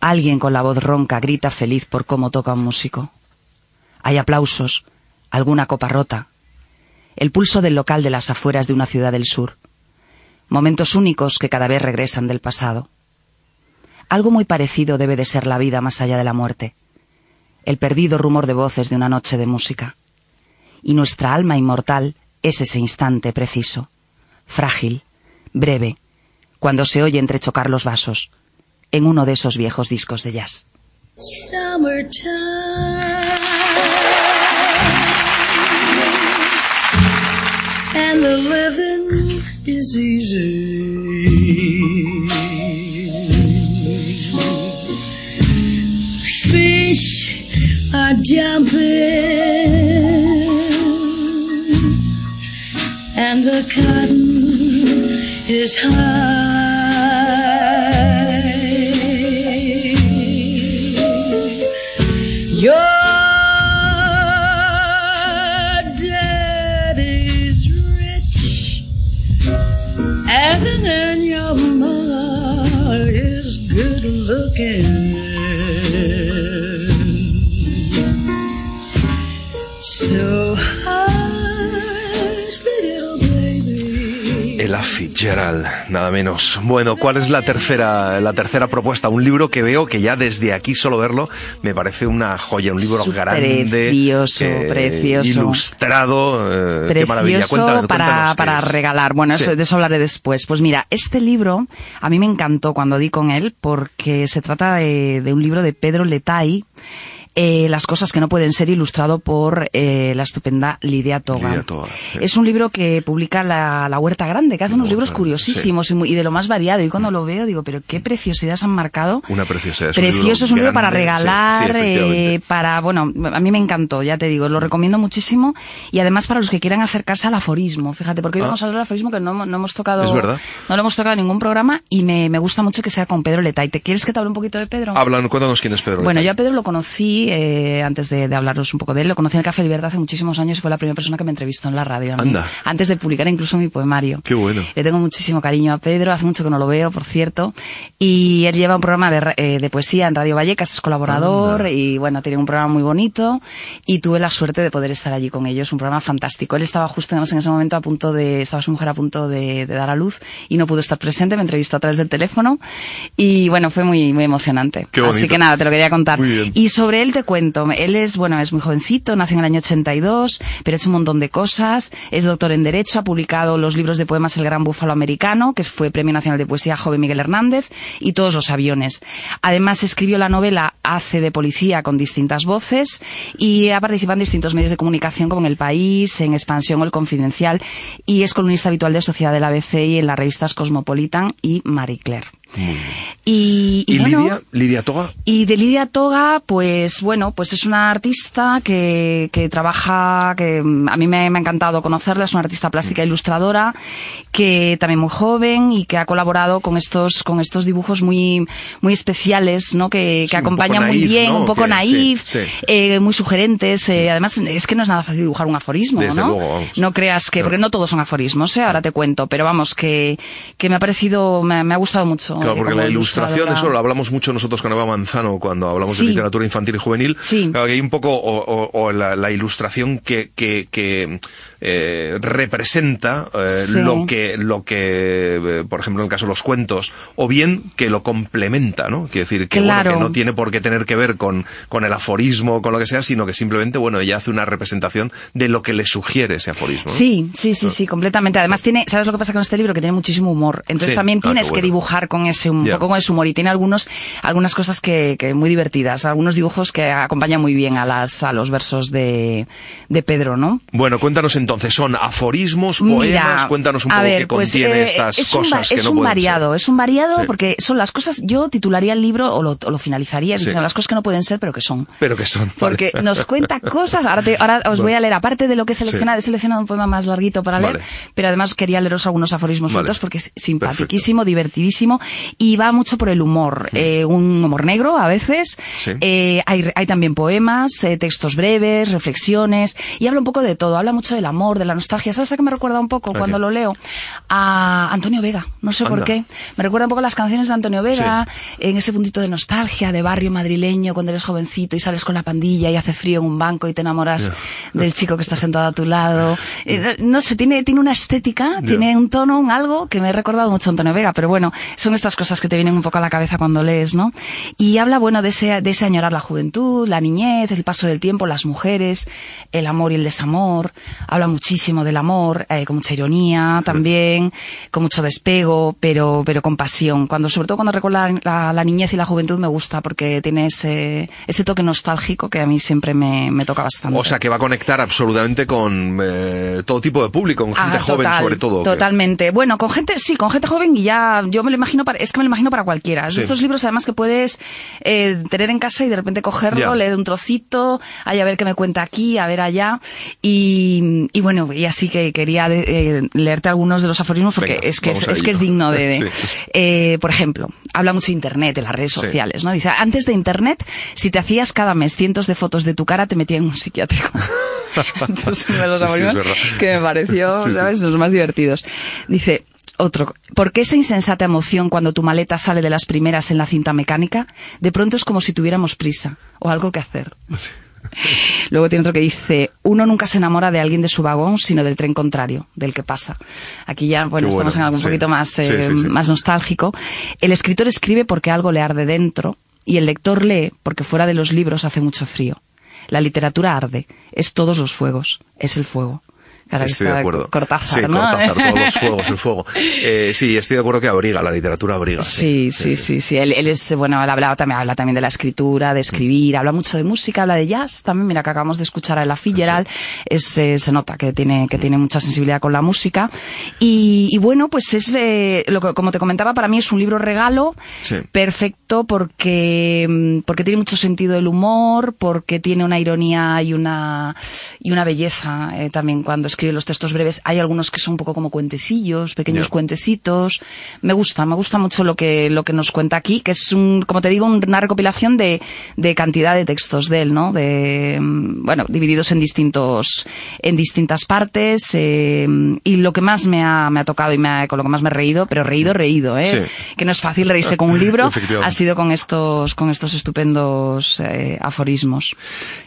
Alguien con la voz ronca grita feliz por cómo toca un músico. Hay aplausos, alguna copa rota, el pulso del local de las afueras de una ciudad del sur. Momentos únicos que cada vez regresan del pasado. Algo muy parecido debe de ser la vida más allá de la muerte. El perdido rumor de voces de una noche de música y nuestra alma inmortal es ese instante preciso, frágil, breve, cuando se oye entrechocar los vasos en uno de esos viejos discos de jazz. And the living is easy. Fish are jumping, and the cotton is high. again. Fitzgerald, nada menos. Bueno, ¿cuál es la tercera, la tercera propuesta? Un libro que veo que ya desde aquí solo verlo me parece una joya, un libro Súper grande, precioso, eh, precioso. ilustrado, eh, qué maravilla. Precioso para, para es. regalar. Bueno, Sí. eso, de eso hablaré después. Pues mira, este libro a mí me encantó cuando di con él porque se trata de, de un libro de Pedro Letay. Eh, las cosas que no pueden ser ilustrado por eh, la estupenda Lidia Toga. Lidia Toga, sí. Es un libro que publica la, la Huerta Grande, que hace unos libros curiosísimos y, muy- y de lo más variado. Y cuando lo veo digo, pero qué preciosidad se han marcado. Una preciosidad. es un Precioso, libro es un libro para sí, regalar, eh, para, bueno, a mí me encantó, ya te digo, lo recomiendo muchísimo y además para los que quieran acercarse al aforismo, fíjate, porque hoy Ah. vamos a hablar del aforismo que no, hemos- no hemos tocado, Es verdad. no lo hemos tocado en ningún programa y me, me gusta mucho que sea con Pedro Letay. ¿Te quieres que te hable un poquito de Pedro? Hablan, cuéntanos quién es Pedro. Bueno, yo a Pedro lo conocí, eh, antes de, de hablaros un poco de él, lo conocí en el Café Libertad hace muchísimos años y fue la primera persona que me entrevistó en la radio. a mí, Anda. Antes de publicar incluso mi poemario. Qué bueno. Le tengo muchísimo cariño a Pedro, hace mucho que no lo veo, por cierto. Y él lleva un programa de, eh, de poesía en Radio Vallecas, es colaborador y bueno, tiene un programa muy bonito y tuve la suerte de poder estar allí con ellos, un programa fantástico. Él estaba justo en ese momento a punto de, estaba su mujer a punto de, de dar a luz y no pudo estar presente, me entrevistó a través del teléfono y bueno, fue muy, muy emocionante. Qué Así que nada, te lo quería contar. Muy bien. Y sobre él te cuento, él es, bueno, es muy jovencito, nació en el año 82, pero ha hecho un montón de cosas, es doctor en Derecho, ha publicado los libros de poemas El Gran Búfalo Americano, que fue Premio Nacional de Poesía Joven Miguel Hernández, y Todos los Aviones. Además escribió la novela Hace de Policía con distintas voces y ha participado en distintos medios de comunicación como en El País, en Expansión o El Confidencial, y es columnista habitual de Sociedad del ABC y en las revistas Cosmopolitan y Marie Claire. Y, y ¿Y bueno, Lidia? ¿Lidia Toga? y de Lidia Toga, pues bueno, pues es una artista que, que trabaja, que mm, a mí me, me ha encantado conocerla, es una artista plástica e ilustradora, que también muy joven y que ha colaborado con estos, con estos dibujos muy, muy especiales, ¿no? Que, que Sí, poco muy naif, bien, ¿no? un poco Que- naif, sí, sí. eh, muy sugerentes, eh, además es que no es nada fácil dibujar un aforismo, Desde ¿no? luego. No creas que, No. porque no todos son aforismos, ¿eh? Ahora te cuento, pero vamos, que, que me ha parecido, me, me ha gustado mucho. Claro, porque la ilustración, eso lo hablamos mucho nosotros con Eva Manzano cuando hablamos Sí. de literatura infantil y juvenil. Sí. Claro, que hay un poco, o, o- o la, la ilustración que, que, que, eh, representa eh, Sí. lo que, lo que eh, por ejemplo, en el caso de los cuentos, o bien que lo complementa, ¿no? Quiere decir que, bueno, Claro. que no tiene por qué tener que ver con, con el aforismo, con lo que sea, sino que simplemente, bueno, ella hace una representación de lo que le sugiere ese aforismo. ¿no? Sí, sí, sí, sí, completamente. Además tiene, ¿sabes lo que pasa con este libro? Que tiene muchísimo humor. Entonces Sí. también Ah, tienes que dibujar con ese, un poco con ese humor. Y tiene algunos, algunas cosas que, que muy divertidas. Algunos dibujos que acompañan muy bien a las, a los versos de, de Pedro, ¿no? Bueno, cuéntanos entonces, ¿son aforismos, poemas? Mira, cuéntanos un poco ver, qué pues, contiene eh, estas es un, va- cosas que es no un variado, es un variado porque son las cosas, yo titularía el libro o lo, o lo finalizaría Sí. diciendo las cosas que no pueden ser pero que son. Pero que son. Porque vale. nos cuenta [laughs] cosas. Ahora, te- ahora os voy a leer, aparte de lo que he seleccionado, he seleccionado un poema más larguito para leer, Vale. pero además quería leeros algunos aforismos sueltos porque es simpaticísimo, divertidísimo y va mucho por el humor. Eh, un humor negro a veces. Sí. Eh, hay, hay también poemas, eh, textos breves, reflexiones y habla un poco de todo. Habla mucho del amor, de la nostalgia. ¿Sabes a qué me recuerda un poco ¿A cuando lo leo? A Antonio Vega. No sé por qué. Me recuerda un poco a las canciones de Antonio Vega, en ese puntito de nostalgia, de barrio madrileño, cuando eres jovencito y sales con la pandilla y hace frío en un banco y te enamoras del chico que está sentado a tu lado. Eh, no sé, tiene, tiene una estética, tiene un tono, un algo que me ha recordado mucho a Antonio Vega, pero bueno, son estas cosas que te vienen un poco a la cabeza cuando lees, ¿no? Y habla, bueno, de ese, de ese añorar la juventud, la niñez, el paso del tiempo, las mujeres, el amor y el desamor. Habla muchísimo del amor, eh, con mucha ironía también, con mucho despego, pero, pero con pasión. Cuando, sobre todo cuando recuerda la, la- la niñez y la juventud me gusta porque tiene ese, ese toque nostálgico que a mí siempre me, me toca bastante. O sea, que va a conectar absolutamente con eh, todo tipo de público, con gente Ah, joven total, sobre todo. Totalmente. Bueno, con gente, sí, con gente joven y ya, yo me lo imagino para, es que me lo imagino para cualquiera. Es Sí. de estos libros además que puedes eh, tener en casa y de repente cogerlo, leer un trocito, ay, a ver qué me cuenta aquí, a ver allá. Y, Y bueno, y así que quería de- eh, leerte algunos de los aforismos porque Venga, es que es, que es digno de... de- [laughs] Sí. Eh, por ejemplo, habla mucho de Internet, de las redes Sí. sociales, ¿no? Dice, antes de Internet, si te hacías cada mes cientos de fotos de tu cara, te metían en un psiquiátrico. [laughs] Entonces, uno de los aforismos que me pareció. [laughs] ¿sabes? Los más divertidos. Dice, otro, ¿por qué esa insensata emoción cuando tu maleta sale de las primeras en la cinta mecánica? De pronto es como si tuviéramos prisa o algo que hacer. [laughs] Luego tiene otro que dice, uno nunca se enamora de alguien de su vagón, sino del tren contrario, del que pasa. Aquí ya, bueno, estamos en algo un sí. poquito más, eh, Sí, sí, sí. más nostálgico. El escritor escribe porque algo le arde dentro y el lector lee porque fuera de los libros hace mucho frío. La literatura arde, es todos los fuegos, es el fuego. Estoy de acuerdo. Cortázar, sí, ¿no? Cortázar, todos los [laughs] fuegos, el fuego. Eh, sí, estoy de acuerdo que abriga, la literatura abriga. Sí, sí, sí, sí. Él, él es, bueno, él hablaba también, habla también de la escritura, de escribir, habla mucho de música, habla de jazz también. Mira que acabamos de escuchar a Ella Fitzgerald, es, eh, se nota que tiene, que tiene mucha sensibilidad con la música. Y, y bueno, pues es, eh, lo que, como te comentaba, para mí es un libro regalo, Sí. perfecto porque, mm, porque tiene mucho sentido del humor, porque tiene una ironía y una, y una belleza también cuando escribe los textos breves. Hay algunos que son un poco como cuentecillos, pequeños cuentecitos. Me gusta, me gusta mucho lo que, lo que nos cuenta aquí, que es un, como te digo, una recopilación de, de cantidad de textos de él, ¿no? De, mm, bueno, divididos en distintos, en distintas partes, eh, y lo que más me ha, me ha tocado y me ha- con lo que más me he reído, pero reído, reído, ¿eh? Sí. Que no es fácil reírse con un libro, [laughs] ha sido con estos, con estos estupendos eh, aforismos.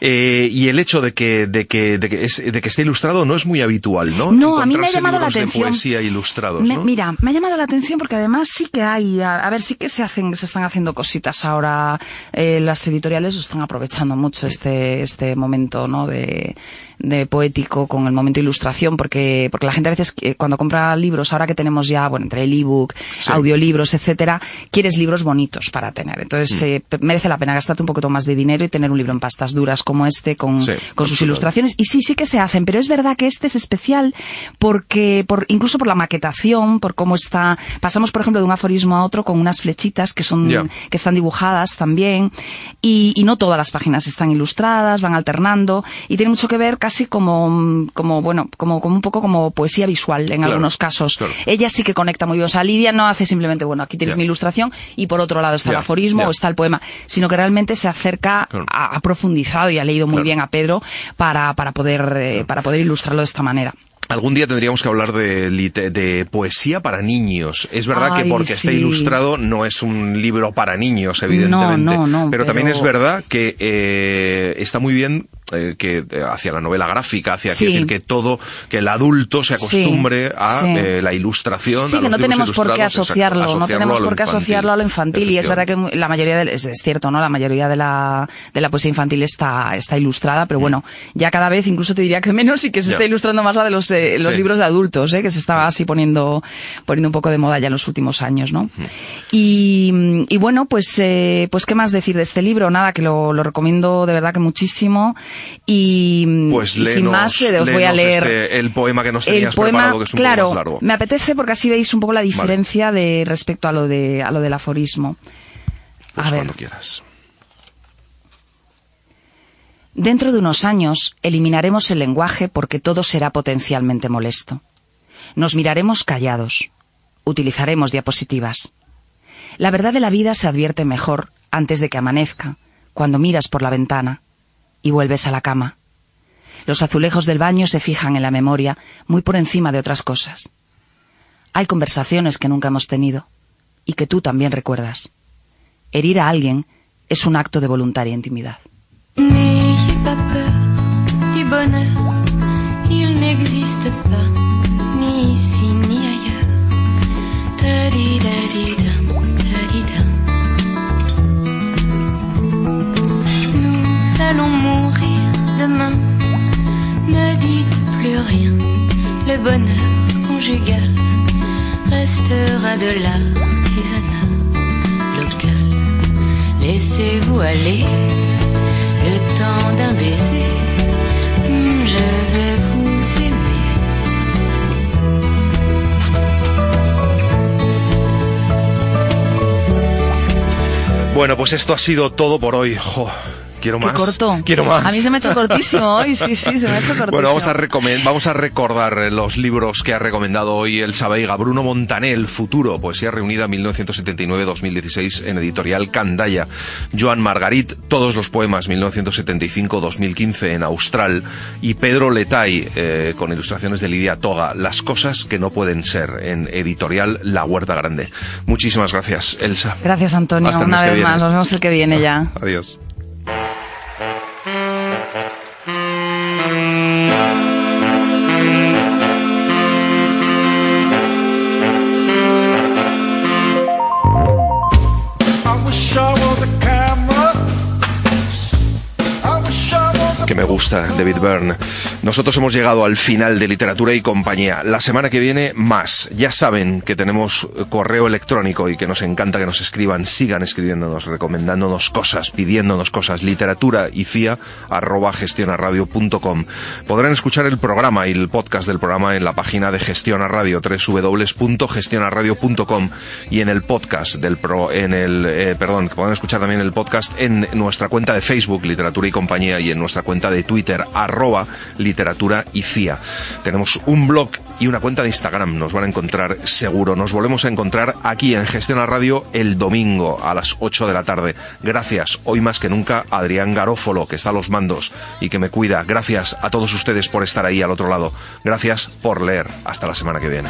Eh, y el hecho de que, de que, de que, es- de que esté ilustrado no es muy habitual, ¿no? No, a mí me ha llamado la libros de atención. poesía ilustrados, Me- ¿no? Mira, me ha llamado la atención porque además sí que hay, a, a ver, sí que se hacen, se están haciendo cositas ahora. eh, las editoriales están aprovechando mucho este, este momento, ¿no? De, de poético con el momento de ilustración, porque, porque la gente a veces eh, cuando compra libros, ahora que tenemos ya, bueno, entre el ebook, Sí. audiolibros, etcétera, quieres libros bonitos para tener. Entonces, Mm. eh, merece la pena gastarte un poquito más de dinero y tener un libro en pastas duras como este, con, Sí, con sus ilustraciones. Y sí, sí que se hacen, pero es verdad que este es especial porque, por, incluso por la maquetación, por cómo está, pasamos por ejemplo de un aforismo a otro con unas flechitas que son, que están dibujadas también, y, y no todas las páginas están ilustradas, van alternando, y tiene mucho que ver casi como, como bueno, como, como un poco como poesía visual en Claro, algunos casos. claro. Ella sí que conecta muy bien, o sea, Lidia no hace simplemente, bueno, aquí tienes mi ilustración, y por otro lado está el aforismo o está el poema, sino que realmente se acerca, Claro. ha, ha profundizado y ha leído muy bien a Pedro para, para poder, eh, para poder ilustrarlo de esta manera. Algún día tendríamos que hablar de, de poesía para niños. Es verdad Ay, que porque esté sí. ilustrado no es un libro para niños, evidentemente. No, no, no, pero, también es verdad que eh, está muy bien eh, que eh, hacia la novela gráfica, hacia Sí. quiero decir que todo, que el adulto se Sí, acostumbre a sí. eh, la ilustración. Sí, a que no tenemos por qué exacto, asociarlo, no tenemos por qué asociarlo a lo infantil y es verdad que la mayoría de, es, es cierto, ¿no? La mayoría de la, de la poesía infantil está, está ilustrada, pero bueno, ya cada vez incluso te diría que menos y que se Mm. Ya. está ilustrando más la de los, eh, los libros de adultos, ¿eh? Que se estaba así poniendo, poniendo un poco de moda ya en los últimos años, ¿no? Y, y bueno, pues, eh, pues qué más decir de este libro, nada, que lo, lo recomiendo de verdad que muchísimo y, Pues y sin más os voy a leer este- el poema que nos el tenías poema, preparado, que es un claro, poco más largo. me apetece porque así veis un poco la diferencia de respecto a lo de a lo del aforismo. Pues a ver, cuando quieras. dentro de unos años eliminaremos el lenguaje porque todo será potencialmente molesto. Nos miraremos callados. Utilizaremos diapositivas. La verdad de la vida se advierte mejor antes de que amanezca, cuando miras por la ventana y vuelves a la cama. Los azulejos del baño se fijan en la memoria muy por encima de otras cosas. Hay conversaciones que nunca hemos tenido y que tú también recuerdas. Herir a alguien es un acto de voluntaria intimidad. Rien. Le bonheur conjugal restera de l'artisanat local. Laissez-vous aller le temps d'un baiser. Hmm, Je vais vous aimer. Bueno, pues esto ha sido todo por hoy. Jo, Quiero Qué más. corto. Quiero más. A mí se me ha hecho cortísimo hoy, sí, sí, se me ha hecho cortísimo. Bueno, vamos a, vamos a recordar eh, los libros que ha recomendado hoy el Sabeiga. Bruno Montané, El futuro, poesía reunida 1979-2016 en editorial Candaya. Joan Margarit, Todos los poemas 1975-2015 en Austral. Y Pedro Letay, eh, con ilustraciones de Lidia Toga, Las cosas que no pueden ser en editorial La Huerta Grande. Muchísimas gracias, Elsa. Gracias, Antonio. Hasta Una vez más. Nos vemos el que viene ya. [laughs] Adiós. Thank you. Me gusta, David Byrne. Nosotros hemos llegado al final de Literatura y Compañía. La semana que viene, más. Ya saben que tenemos correo electrónico y que nos encanta que nos escriban. Sigan escribiéndonos, recomendándonos cosas, pidiéndonos cosas. Literatura y FIA, arroba gestionaradio.com. Podrán escuchar el programa y el podcast del programa en la página de Gestiona Radio, www.gestionaradio.com y en el podcast del pro, en el, eh, perdón, que podrán escuchar también el podcast en nuestra cuenta de Facebook, Literatura y Compañía, y en nuestra cuenta de Twitter, arroba literatura y FIA. Tenemos un blog y una cuenta de Instagram. Nos van a encontrar seguro. Nos volvemos a encontrar aquí en Gestiona Radio el domingo a las 8 de la tarde. Gracias, hoy más que nunca, a Adrián Garófolo, que está a los mandos y que me cuida. Gracias a todos ustedes por estar ahí al otro lado. Gracias por leer. Hasta la semana que viene.